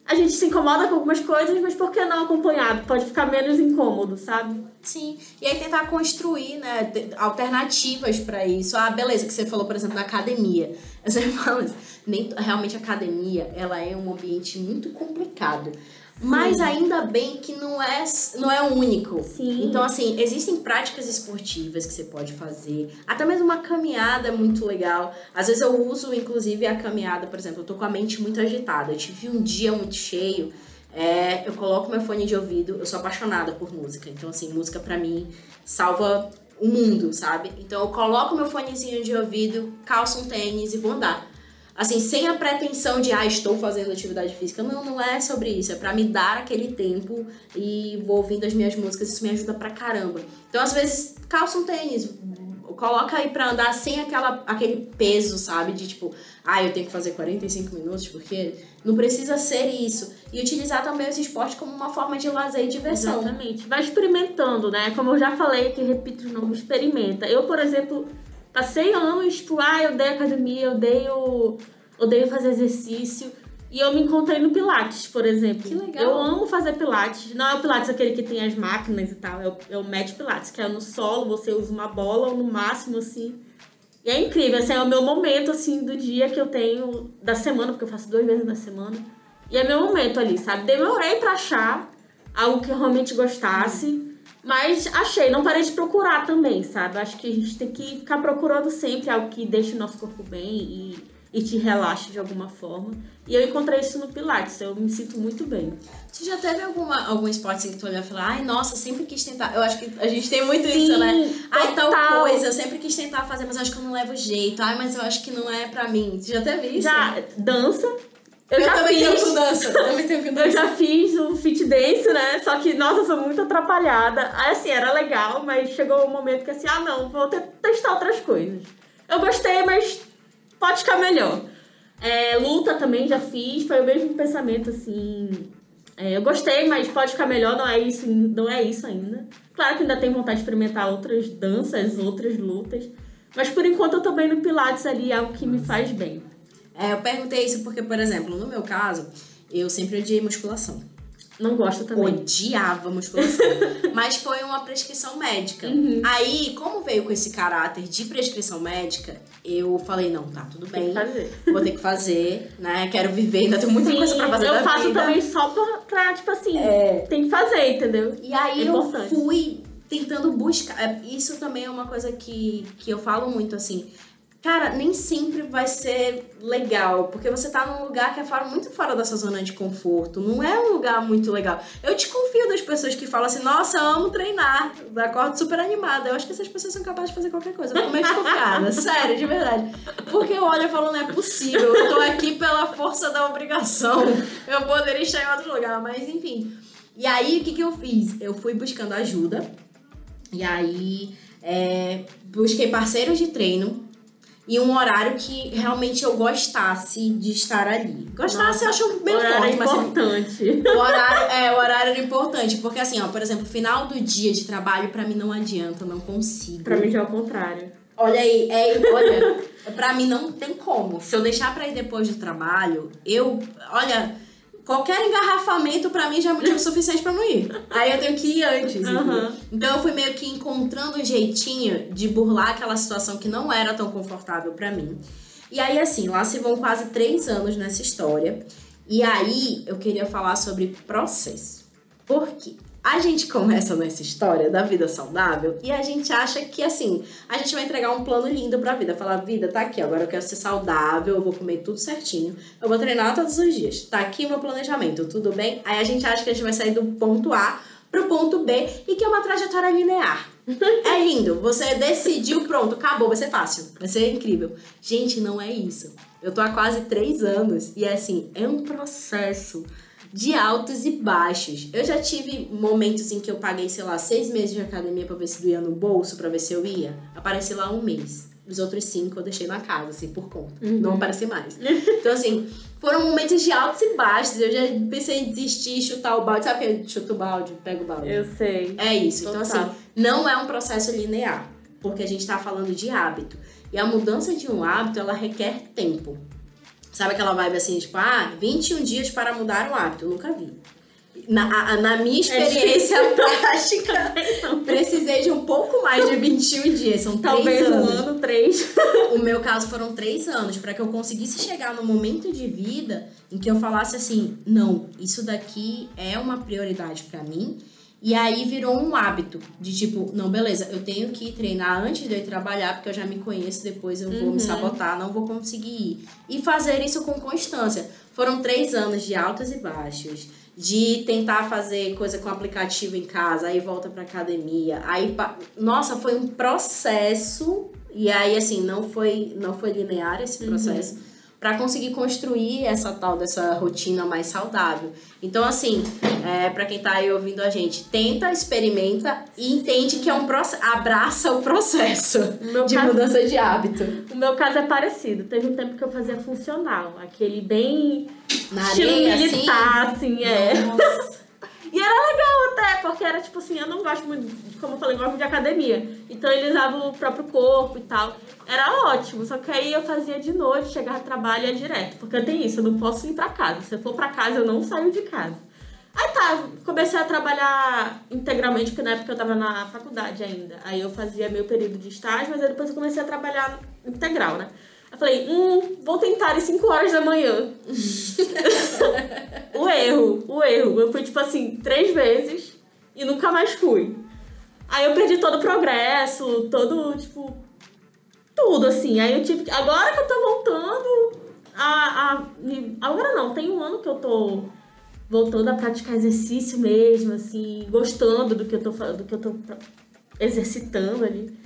a gente se incomoda com algumas coisas, mas por que não acompanhado? Pode ficar menos incômodo, sabe? Sim. E aí tentar construir, né, alternativas para isso. Ah, beleza, que você falou, por exemplo, na academia. Eu sempre falo, nem realmente a academia, ela é um ambiente muito complicado. Mas ainda bem que não é, não é único. Sim. Então, assim, existem práticas esportivas que você pode fazer. Até mesmo uma caminhada é muito legal. Às vezes eu uso, inclusive, a caminhada, por exemplo, eu tô com a mente muito agitada. Eu tive um dia muito cheio. É, eu coloco meu fone de ouvido, eu sou apaixonada por música. Então, assim, música para mim salva o mundo, sabe? Então eu coloco meu fonezinho de ouvido, calço um tênis e vou andar assim, sem a pretensão de, ah, estou fazendo atividade física. Não, não é sobre isso. É para me dar aquele tempo e vou ouvindo as minhas músicas. Isso me ajuda pra caramba. Então, às vezes, calça um tênis. Coloca aí pra andar sem aquela, aquele peso, sabe? De tipo, ah, eu tenho que fazer 45 minutos, porque não precisa ser isso. E utilizar também esse esporte como uma forma de lazer e diversão. Exatamente. Vai experimentando, né? Como eu já falei, que repito de novo, experimenta. Eu, por exemplo, Passei anos, tipo, ah, eu odeio academia, eu odeio, odeio fazer exercício. E eu me encontrei no Pilates, por exemplo. Que legal. Eu amo fazer Pilates. Não é o Pilates aquele que tem as máquinas e tal, é o, é o Mat Pilates, que é no solo, você usa uma bola ou no máximo, assim. E é incrível, assim, é o meu momento, assim, do dia que eu tenho, da semana, porque eu faço duas vezes na semana. E é meu momento ali, sabe? Demorei pra achar algo que eu realmente gostasse. Mas achei, não parei de procurar também, sabe? Acho que a gente tem que ficar procurando sempre algo que deixe o nosso corpo bem e, e te relaxe de alguma forma. E eu encontrei isso no Pilates, eu me sinto muito bem. Você já teve alguma, algum esporte assim que tu olhou e falou, ai, nossa, sempre quis tentar. Eu acho que a gente tem muito Sim, isso, né? Ai, tal coisa, eu sempre quis tentar fazer, mas eu acho que eu não levo jeito. Ai, mas eu acho que não é pra mim. Você já teve isso? Já, dança. Eu, eu já também fiz, tenho com dança. Eu também tenho com dança. Eu já fiz o fit dance, né? Só que, nossa, eu sou muito atrapalhada. Aí, assim, era legal, mas chegou um momento que, assim, ah, não, vou testar outras coisas. Eu gostei, mas pode ficar melhor. É, luta também já fiz, foi o mesmo pensamento, assim. É, eu gostei, mas pode ficar melhor, não é isso, não é isso ainda. Claro que ainda tenho vontade de experimentar outras danças, outras lutas. Mas por enquanto eu tô bem no Pilates ali, é algo que me faz bem. É, eu perguntei isso porque, por exemplo, no meu caso, eu sempre odiei musculação. Não gosto também. Odiava musculação. mas foi uma prescrição médica. Uhum. Aí, como veio com esse caráter de prescrição médica, eu falei, não, tá, tudo bem. Vou ter que fazer, né? Quero viver, ainda tenho muita Sim, coisa pra fazer Eu faço vida. também só pra, pra tipo assim, é. tem que fazer, entendeu? E aí é eu fui tentando buscar. É, isso também é uma coisa que, que eu falo muito, assim cara, nem sempre vai ser legal, porque você tá num lugar que é fora, muito fora da sua zona de conforto, não é um lugar muito legal. Eu desconfio das pessoas que falam assim, nossa, amo treinar, acordo super animada. Eu acho que essas pessoas são capazes de fazer qualquer coisa. Eu fico meio desconfiada, sério, de verdade. Porque eu olho e falo, não é possível, eu tô aqui pela força da obrigação, eu poderia estar em outro lugar, mas enfim. E aí, o que que eu fiz? Eu fui buscando ajuda, e aí... É, busquei parceiros de treino e um horário que realmente eu gostasse de estar ali. Gostasse, Nossa, eu acho bem horário forte, é importante. Mas, o horário, é, o horário era importante, porque assim, ó, por exemplo, final do dia de trabalho para mim não adianta, não consigo. Para mim já é o contrário. Olha aí, é, olha, para mim não tem como. Se eu deixar para ir depois do trabalho, eu, olha, qualquer engarrafamento para mim já é motivo suficiente para não ir. Aí eu tenho que ir antes. Uhum. Então eu fui meio que encontrando um jeitinho de burlar aquela situação que não era tão confortável para mim. E aí, assim, lá se vão quase três anos nessa história. E aí eu queria falar sobre processo. Por quê? A gente começa nessa história da vida saudável e a gente acha que assim, a gente vai entregar um plano lindo pra vida. Falar, vida, tá aqui, agora eu quero ser saudável, eu vou comer tudo certinho, eu vou treinar todos os dias. Tá aqui o meu planejamento, tudo bem? Aí a gente acha que a gente vai sair do ponto A pro ponto B e que é uma trajetória linear. é lindo, você decidiu, pronto, acabou, vai ser fácil, vai ser incrível. Gente, não é isso. Eu tô há quase três anos e assim, é um processo de altos e baixos. Eu já tive momentos em que eu paguei, sei lá, seis meses de academia para ver se doía no bolso, para ver se eu ia. Apareci lá um mês. Os outros cinco eu deixei na casa, assim, por conta. Uhum. Não apareci mais. Então, assim, foram momentos de altos e baixos. Eu já pensei em desistir, chutar o balde. Sabe o que chuta o balde, pega o balde? Eu sei. É isso. Total. Então, assim, não é um processo linear. Porque a gente tá falando de hábito. E a mudança de um hábito, ela requer tempo. Sabe aquela vibe assim, tipo, ah, 21 dias para mudar um hábito? Eu nunca vi. Na, na minha é experiência é prática, precisei de um pouco mais de 21 dias. São Talvez três anos. um ano, três. O meu caso foram três anos, para que eu conseguisse chegar no momento de vida em que eu falasse assim: não, isso daqui é uma prioridade para mim e aí virou um hábito de tipo, não, beleza, eu tenho que treinar antes de eu ir trabalhar, porque eu já me conheço, depois eu vou uhum. me sabotar, não vou conseguir ir. E fazer isso com constância. Foram três anos de altos e baixos, de tentar fazer coisa com aplicativo em casa, aí volta pra academia. Aí, nossa, foi um processo. E aí, assim, não foi, não foi linear esse uhum. processo. Uhum para conseguir construir essa tal dessa rotina mais saudável. Então, assim, é, para quem tá aí ouvindo a gente, tenta, experimenta e entende que é um processo, abraça o processo o de caso, mudança de hábito. O meu caso é parecido. Teve um tempo que eu fazia funcional, aquele bem Na areia, militar, assim, assim é. Nossa. E era legal até, porque era tipo assim, eu não gosto muito, como eu falei, gosto de academia. Então ele usava o próprio corpo e tal. Era ótimo, só que aí eu fazia de noite, chegava ao trabalho e ia direto. Porque eu tenho isso, eu não posso ir pra casa. Se eu for pra casa, eu não saio de casa. Aí tá, comecei a trabalhar integralmente, porque na época eu tava na faculdade ainda. Aí eu fazia meu período de estágio, mas aí depois eu comecei a trabalhar integral, né? Eu falei, hum, vou tentar às 5 horas da manhã. o erro, o erro. Eu fui, tipo assim, três vezes e nunca mais fui. Aí eu perdi todo o progresso, todo, tipo, tudo, assim. Aí eu tive que. Agora que eu tô voltando a, a. Agora não, tem um ano que eu tô voltando a praticar exercício mesmo, assim, gostando do que eu tô, do que eu tô exercitando ali.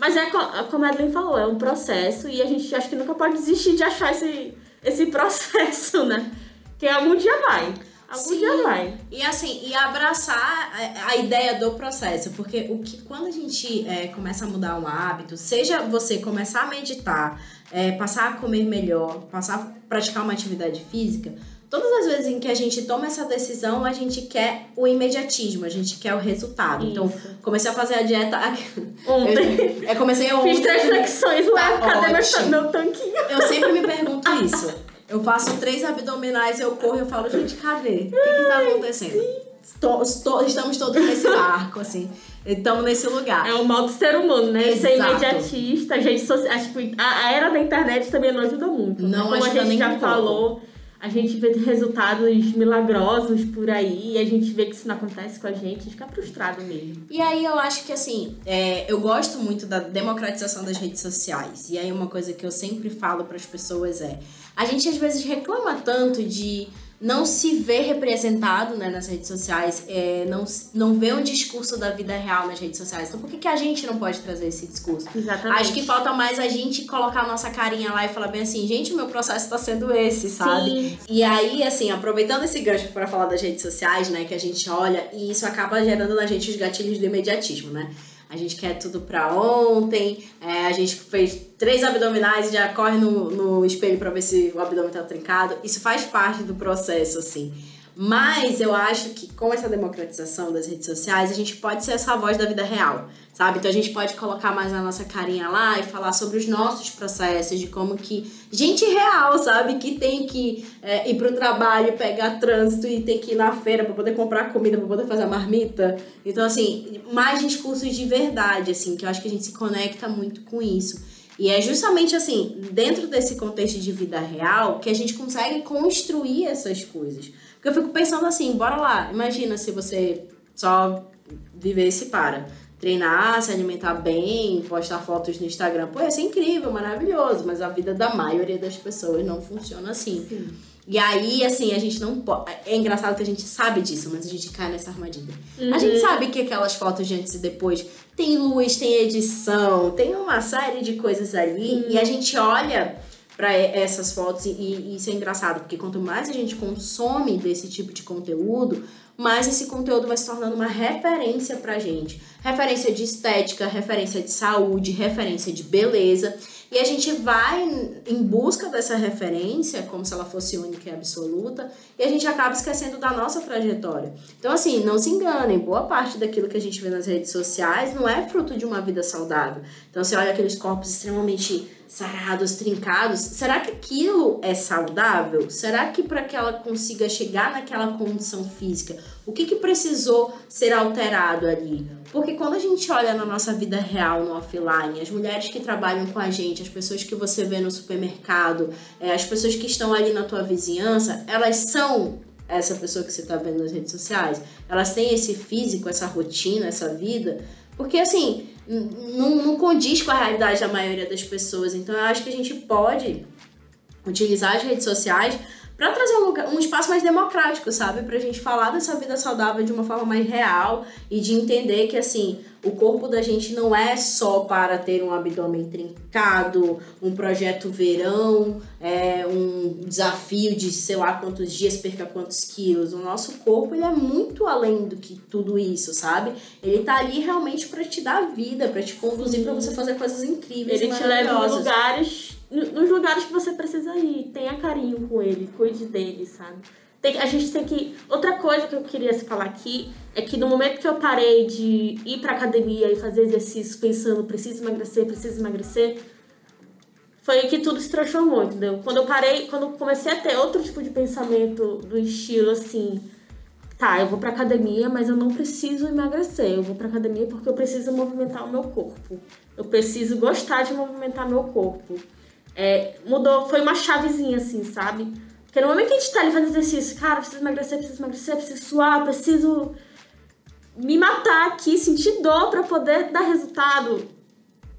Mas é como a Adeline falou, é um processo e a gente acho que nunca pode desistir de achar esse, esse processo, né? Que algum dia vai. Algum Sim. dia vai. E assim, e abraçar a, ideia do processo, porque o que quando a gente é, começa a mudar um hábito, seja você começar a meditar, é, passar a comer melhor, passar a praticar uma atividade física, Todas as vezes em que a gente toma essa decisão, a gente quer o imediatismo, a gente quer o resultado. Então, Isso. Então, comecei a fazer a dieta ontem. Eu, eu comecei ontem. Fiz três flexões lá, tá cadê meu, meu tanquinho? Eu sempre me pergunto isso. Eu faço três abdominais, eu corro e eu falo, gente, cadê? O que, que tá acontecendo? Estou, estou, estamos todos nesse barco, assim. Estamos nesse lugar. É o mal do ser humano, né? Exato. Ser imediatista, a gente social, a, a, era da internet também não ajuda muito. Não né? Como ajuda a gente já falou a gente vê resultados milagrosos por aí e a gente vê que isso não acontece com a gente, a gente fica frustrado mesmo. E aí eu acho que assim, é, eu gosto muito da democratização das redes sociais. E aí uma coisa que eu sempre falo para as pessoas é: a gente às vezes reclama tanto de não se vê representado né, nas redes sociais, é, não, não vê um discurso da vida real nas redes sociais. Então, por que, que a gente não pode trazer esse discurso? Exatamente. Acho que falta mais a gente colocar a nossa carinha lá e falar bem assim, gente, o meu processo está sendo esse, sabe? Sim. E aí, assim, aproveitando esse gancho para falar das redes sociais, né, que a gente olha e isso acaba gerando na gente os gatilhos do imediatismo, né? A gente quer tudo pra ontem, é, a gente fez três abdominais e já corre no, no espelho para ver se o abdômen tá trincado. Isso faz parte do processo, assim. Mas eu acho que com essa democratização das redes sociais, a gente pode ser essa voz da vida real, sabe? Então a gente pode colocar mais a nossa carinha lá e falar sobre os nossos processos, de como que gente real, sabe? Que tem que é, ir pro trabalho, pegar trânsito e tem que ir na feira para poder comprar comida, para poder fazer a marmita. Então, assim, mais discursos de verdade, assim, que eu acho que a gente se conecta muito com isso. E é justamente assim, dentro desse contexto de vida real, que a gente consegue construir essas coisas. Porque eu fico pensando assim, bora lá, imagina se você só vivesse para treinar, se alimentar bem, postar fotos no Instagram. Pô, ia ser incrível, maravilhoso, mas a vida da maioria das pessoas não funciona assim. Sim. E aí, assim, a gente não pode. É engraçado que a gente sabe disso, mas a gente cai nessa armadilha. Uhum. A gente uhum. sabe que aquelas fotos de antes e depois tem luz, tem edição, tem uma série de coisas ali, uhum. e a gente olha para essas fotos e, e isso é engraçado, porque quanto mais a gente consome desse tipo de conteúdo, mais esse conteúdo vai se tornando uma referência pra gente. Referência de estética, referência de saúde, referência de beleza. E a gente vai em busca dessa referência, como se ela fosse única e absoluta, e a gente acaba esquecendo da nossa trajetória. Então, assim, não se enganem, boa parte daquilo que a gente vê nas redes sociais não é fruto de uma vida saudável. Então, você olha aqueles corpos extremamente sarados, trincados, será que aquilo é saudável? Será que para que ela consiga chegar naquela condição física, o que, que precisou ser alterado ali? Porque quando a gente olha na nossa vida real, no offline, as mulheres que trabalham com a gente, as pessoas que você vê no supermercado, é, as pessoas que estão ali na tua vizinhança, elas são essa pessoa que você está vendo nas redes sociais? Elas têm esse físico, essa rotina, essa vida? Porque assim, não, não condiz com a realidade da maioria das pessoas. Então eu acho que a gente pode utilizar as redes sociais para trazer um, lugar, um espaço mais democrático, sabe? Pra gente falar dessa vida saudável de uma forma mais real e de entender que, assim, o corpo da gente não é só para ter um abdômen trincado, um projeto verão, é, um desafio de sei lá quantos dias, perca quantos quilos. O nosso corpo, ele é muito além do que tudo isso, sabe? Ele tá ali realmente para te dar vida, para te conduzir para você fazer coisas incríveis Ele te leva em lugares nos lugares que você precisa ir. Tenha carinho com ele, cuide dele, sabe? Tem, a gente tem que. Outra coisa que eu queria falar aqui é que no momento que eu parei de ir pra academia e fazer exercício pensando preciso emagrecer, preciso emagrecer, foi que tudo se transformou, entendeu? Quando eu parei, quando eu comecei a ter outro tipo de pensamento do estilo assim, tá, eu vou pra academia, mas eu não preciso emagrecer. Eu vou pra academia porque eu preciso movimentar o meu corpo. Eu preciso gostar de movimentar meu corpo. É, mudou, foi uma chavezinha, assim, sabe? Porque no momento que a gente tá ali fazendo exercício, cara, preciso emagrecer, preciso emagrecer, preciso suar, preciso me matar aqui, sentir dor para poder dar resultado,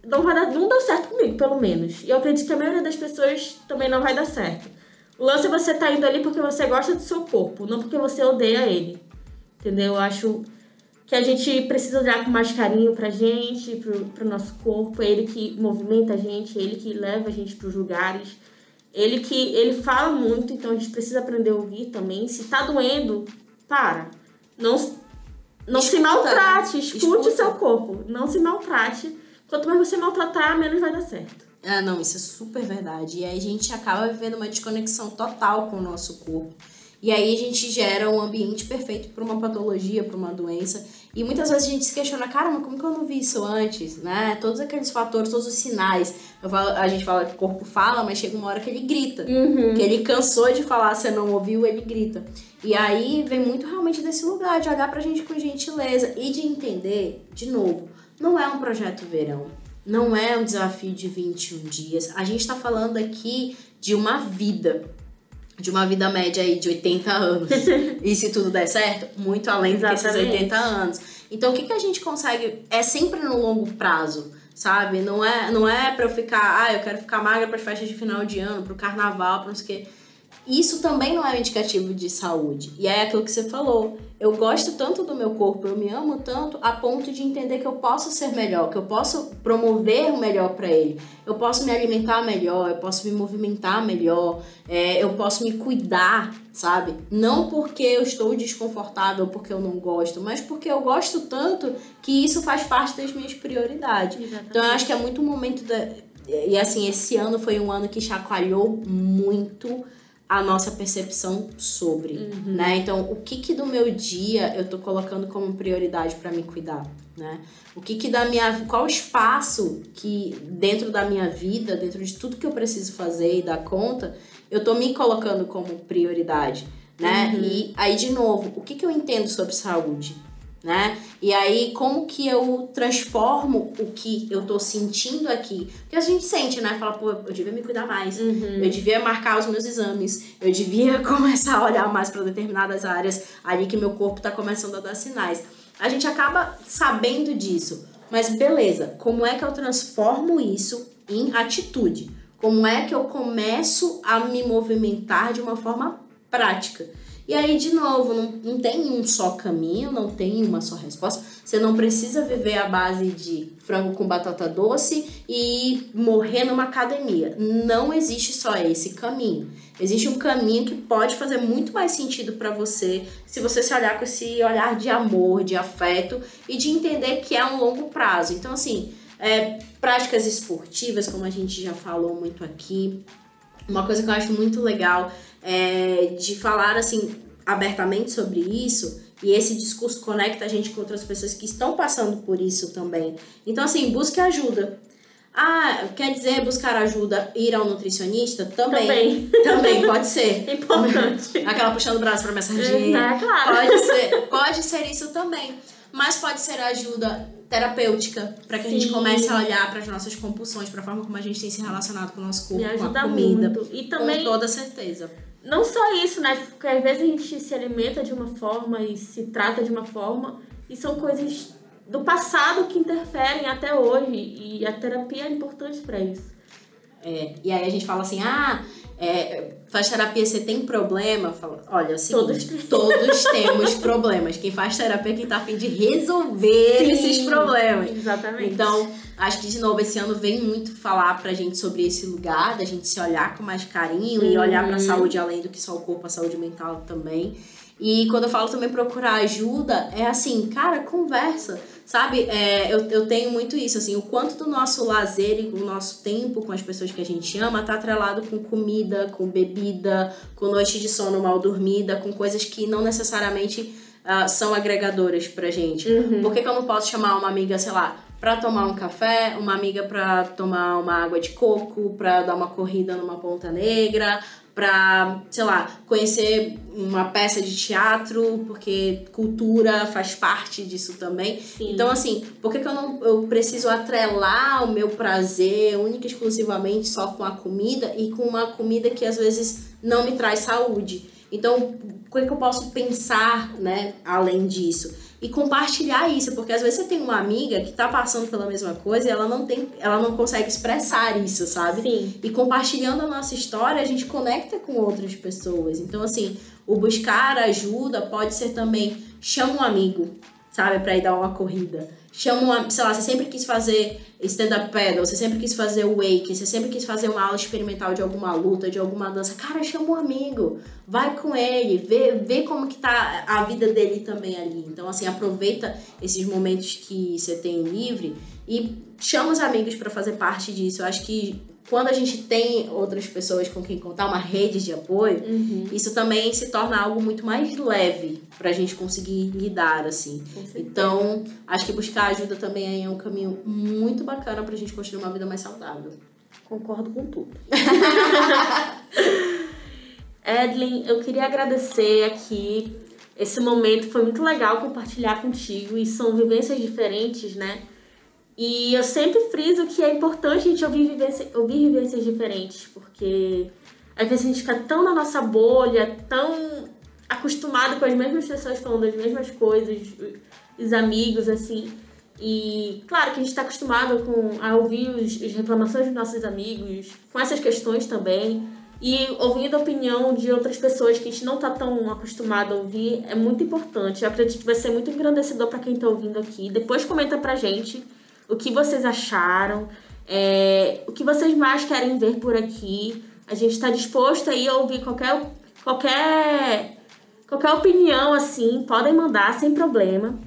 não vai dar, não deu certo comigo, pelo menos. E eu acredito que a maioria das pessoas também não vai dar certo. O lance é você tá indo ali porque você gosta do seu corpo, não porque você odeia ele. Entendeu? Eu acho que a gente precisa olhar com mais carinho pra gente, pro, pro nosso corpo, é ele que movimenta a gente, é ele que leva a gente pros lugares. Ele que ele fala muito, então a gente precisa aprender a ouvir também. Se tá doendo, para. Não, não Escuta, se maltrate, escute Escuta. seu corpo. Não se maltrate. Quanto mais você maltratar, menos vai dar certo. Ah, não, isso é super verdade. E aí a gente acaba vivendo uma desconexão total com o nosso corpo. E aí a gente gera um ambiente perfeito para uma patologia, para uma doença. E muitas vezes a gente se questiona, cara, mas como que eu não vi isso antes, né? Todos aqueles fatores, todos os sinais. Falo, a gente fala que o corpo fala, mas chega uma hora que ele grita. Uhum. Que ele cansou de falar, você não ouviu, ele grita. E aí vem muito realmente desse lugar, de olhar pra gente com gentileza e de entender, de novo, não é um projeto verão. Não é um desafio de 21 dias. A gente tá falando aqui de uma vida de uma vida média aí de 80 anos. e se tudo der certo, muito além desses 80 anos. Então, o que, que a gente consegue? É sempre no longo prazo, sabe? Não é, não é pra eu ficar, ah, eu quero ficar magra para festas de final de ano, pro carnaval, pra não sei o quê. Isso também não é um indicativo de saúde. E é aquilo que você falou. Eu gosto tanto do meu corpo, eu me amo tanto a ponto de entender que eu posso ser melhor, que eu posso promover o melhor para ele. Eu posso me alimentar melhor, eu posso me movimentar melhor, é, eu posso me cuidar, sabe? Não porque eu estou desconfortável, porque eu não gosto, mas porque eu gosto tanto que isso faz parte das minhas prioridades. Exatamente. Então eu acho que é muito um momento da. E assim, esse ano foi um ano que chacoalhou muito a nossa percepção sobre, uhum. né? Então, o que que do meu dia eu tô colocando como prioridade para me cuidar, né? O que que da minha, qual espaço que dentro da minha vida, dentro de tudo que eu preciso fazer e dar conta, eu tô me colocando como prioridade, né? Uhum. E aí de novo, o que que eu entendo sobre saúde? Né? E aí, como que eu transformo o que eu tô sentindo aqui? Porque a gente sente, né? Fala, pô, eu devia me cuidar mais, uhum. eu devia marcar os meus exames, eu devia começar a olhar mais para determinadas áreas ali que meu corpo tá começando a dar sinais. A gente acaba sabendo disso, mas beleza, como é que eu transformo isso em atitude? Como é que eu começo a me movimentar de uma forma prática? E aí, de novo, não, não tem um só caminho, não tem uma só resposta. Você não precisa viver à base de frango com batata doce e morrer numa academia. Não existe só esse caminho. Existe um caminho que pode fazer muito mais sentido para você se você se olhar com esse olhar de amor, de afeto e de entender que é um longo prazo. Então, assim, é, práticas esportivas, como a gente já falou muito aqui, uma coisa que eu acho muito legal é, de falar assim abertamente sobre isso e esse discurso conecta a gente com outras pessoas que estão passando por isso também. Então, assim, busque ajuda. Ah, quer dizer buscar ajuda, ir ao nutricionista? Também. Também, também pode ser. Importante. Aquela puxando o braço pra mensagem. É, claro. Pode ser, pode ser isso também. Mas pode ser ajuda terapêutica, para que Sim. a gente comece a olhar para as nossas compulsões, para a forma como a gente tem se relacionado com o nosso corpo, com a comida. Muito. E também, com toda certeza. Não só isso, né? Porque às vezes a gente se alimenta de uma forma e se trata de uma forma, e são coisas do passado que interferem até hoje, e a terapia é importante para isso. É, e aí a gente fala assim, ah, é, faz terapia, você tem problema? Fala, olha, assim, todos, todos temos problemas. Quem faz terapia é quem tá afim de resolver Sim, esses problemas. Exatamente. Então, acho que de novo esse ano vem muito falar pra gente sobre esse lugar, da gente se olhar com mais carinho uhum. e olhar pra saúde além do que só o corpo, a saúde mental também. E quando eu falo também procurar ajuda, é assim, cara, conversa. Sabe, é, eu, eu tenho muito isso, assim, o quanto do nosso lazer e o nosso tempo com as pessoas que a gente ama tá atrelado com comida, com bebida, com noite de sono mal dormida, com coisas que não necessariamente uh, são agregadoras pra gente. Uhum. Por que, que eu não posso chamar uma amiga, sei lá, para tomar um café, uma amiga para tomar uma água de coco, para dar uma corrida numa ponta negra, para, sei lá, conhecer uma peça de teatro, porque cultura faz parte disso também. Sim. Então, assim, por que, que eu não eu preciso atrelar o meu prazer única e exclusivamente só com a comida e com uma comida que às vezes não me traz saúde? Então, o que, que eu posso pensar, né, além disso? E compartilhar isso, porque às vezes você tem uma amiga que tá passando pela mesma coisa e ela não tem, ela não consegue expressar isso, sabe? Sim. E compartilhando a nossa história, a gente conecta com outras pessoas. Então assim, o buscar ajuda pode ser também chama um amigo, sabe, para ir dar uma corrida. Chama uma, sei lá, você sempre quis fazer stand-up paddle, você sempre quis fazer wake, você sempre quis fazer uma aula experimental de alguma luta, de alguma dança. Cara, chama um amigo, vai com ele, vê, vê como que tá a vida dele também ali. Então, assim, aproveita esses momentos que você tem livre e chama os amigos para fazer parte disso. Eu acho que quando a gente tem outras pessoas com quem contar, uma rede de apoio, Uhum. isso também se torna algo muito mais leve pra gente conseguir lidar, assim. Então, acho que buscar ajuda também é um caminho muito bacana pra gente construir uma vida mais saudável. Concordo com tudo. Edlin, eu queria agradecer aqui. Esse momento foi muito legal compartilhar contigo e são vivências diferentes, né? E eu sempre friso que é importante a gente ouvir, vivência, ouvir vivências diferentes, porque às vezes a gente fica tão na nossa bolha, tão acostumado com as mesmas pessoas falando as mesmas coisas, os amigos, assim. E claro que a gente está acostumado com, a ouvir os, as reclamações dos nossos amigos, com essas questões também. E ouvindo a opinião de outras pessoas que a gente não está tão acostumado a ouvir é muito importante. Eu acredito que vai ser muito engrandecedor para quem está ouvindo aqui. Depois comenta pra gente o que vocês acharam, é, o que vocês mais querem ver por aqui. A gente está disposto aí a ouvir qualquer, qualquer, qualquer opinião, assim, podem mandar sem problema.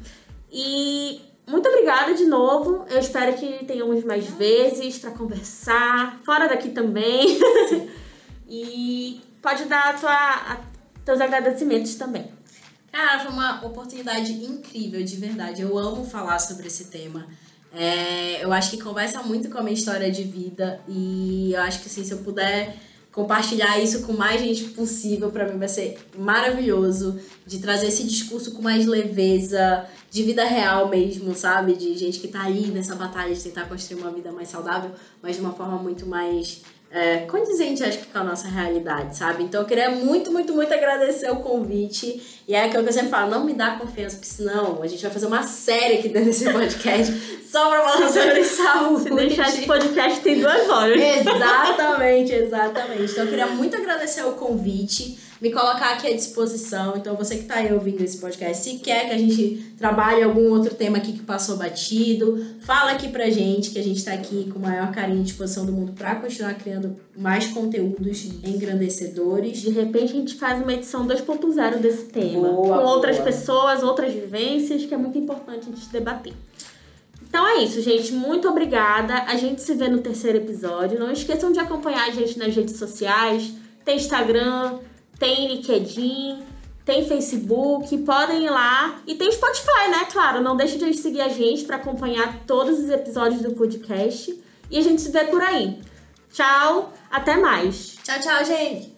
E muito obrigada de novo. Eu espero que tenhamos mais vezes para conversar, fora daqui também. e pode dar a tua, a, teus agradecimentos também. Cara, foi uma oportunidade incrível, de verdade. Eu amo falar sobre esse tema. É, eu acho que conversa muito com a minha história de vida e eu acho que assim, se eu puder compartilhar isso com mais gente possível, para mim vai ser maravilhoso. De trazer esse discurso com mais leveza, de vida real mesmo, sabe? De gente que tá aí nessa batalha de tentar construir uma vida mais saudável, mas de uma forma muito mais é, condizente, acho que, com a nossa realidade, sabe? Então eu queria muito, muito, muito agradecer o convite. E é aquilo que eu sempre falo, não me dá confiança, porque senão a gente vai fazer uma série aqui dentro desse podcast só pra falar sobre saúde. Se deixar esse podcast tem duas horas. Exatamente, exatamente. Então eu queria muito agradecer o convite, me colocar aqui à disposição. Então você que tá aí ouvindo esse podcast, se quer que a gente trabalhe algum outro tema aqui que passou batido, fala aqui pra gente, que a gente tá aqui com o maior carinho e disposição do mundo pra continuar criando mais conteúdos engrandecedores. De repente a gente faz uma edição 2.0 desse tema. Boa, com outras boa. pessoas, outras vivências, que é muito importante a gente debater. Então é isso, gente. Muito obrigada. A gente se vê no terceiro episódio. Não esqueçam de acompanhar a gente nas redes sociais. Tem Instagram, tem LinkedIn, tem Facebook. Podem ir lá. E tem Spotify, né? Claro, não deixe de seguir a gente para acompanhar todos os episódios do podcast. E a gente se vê por aí. Tchau, até mais. Tchau, tchau, gente!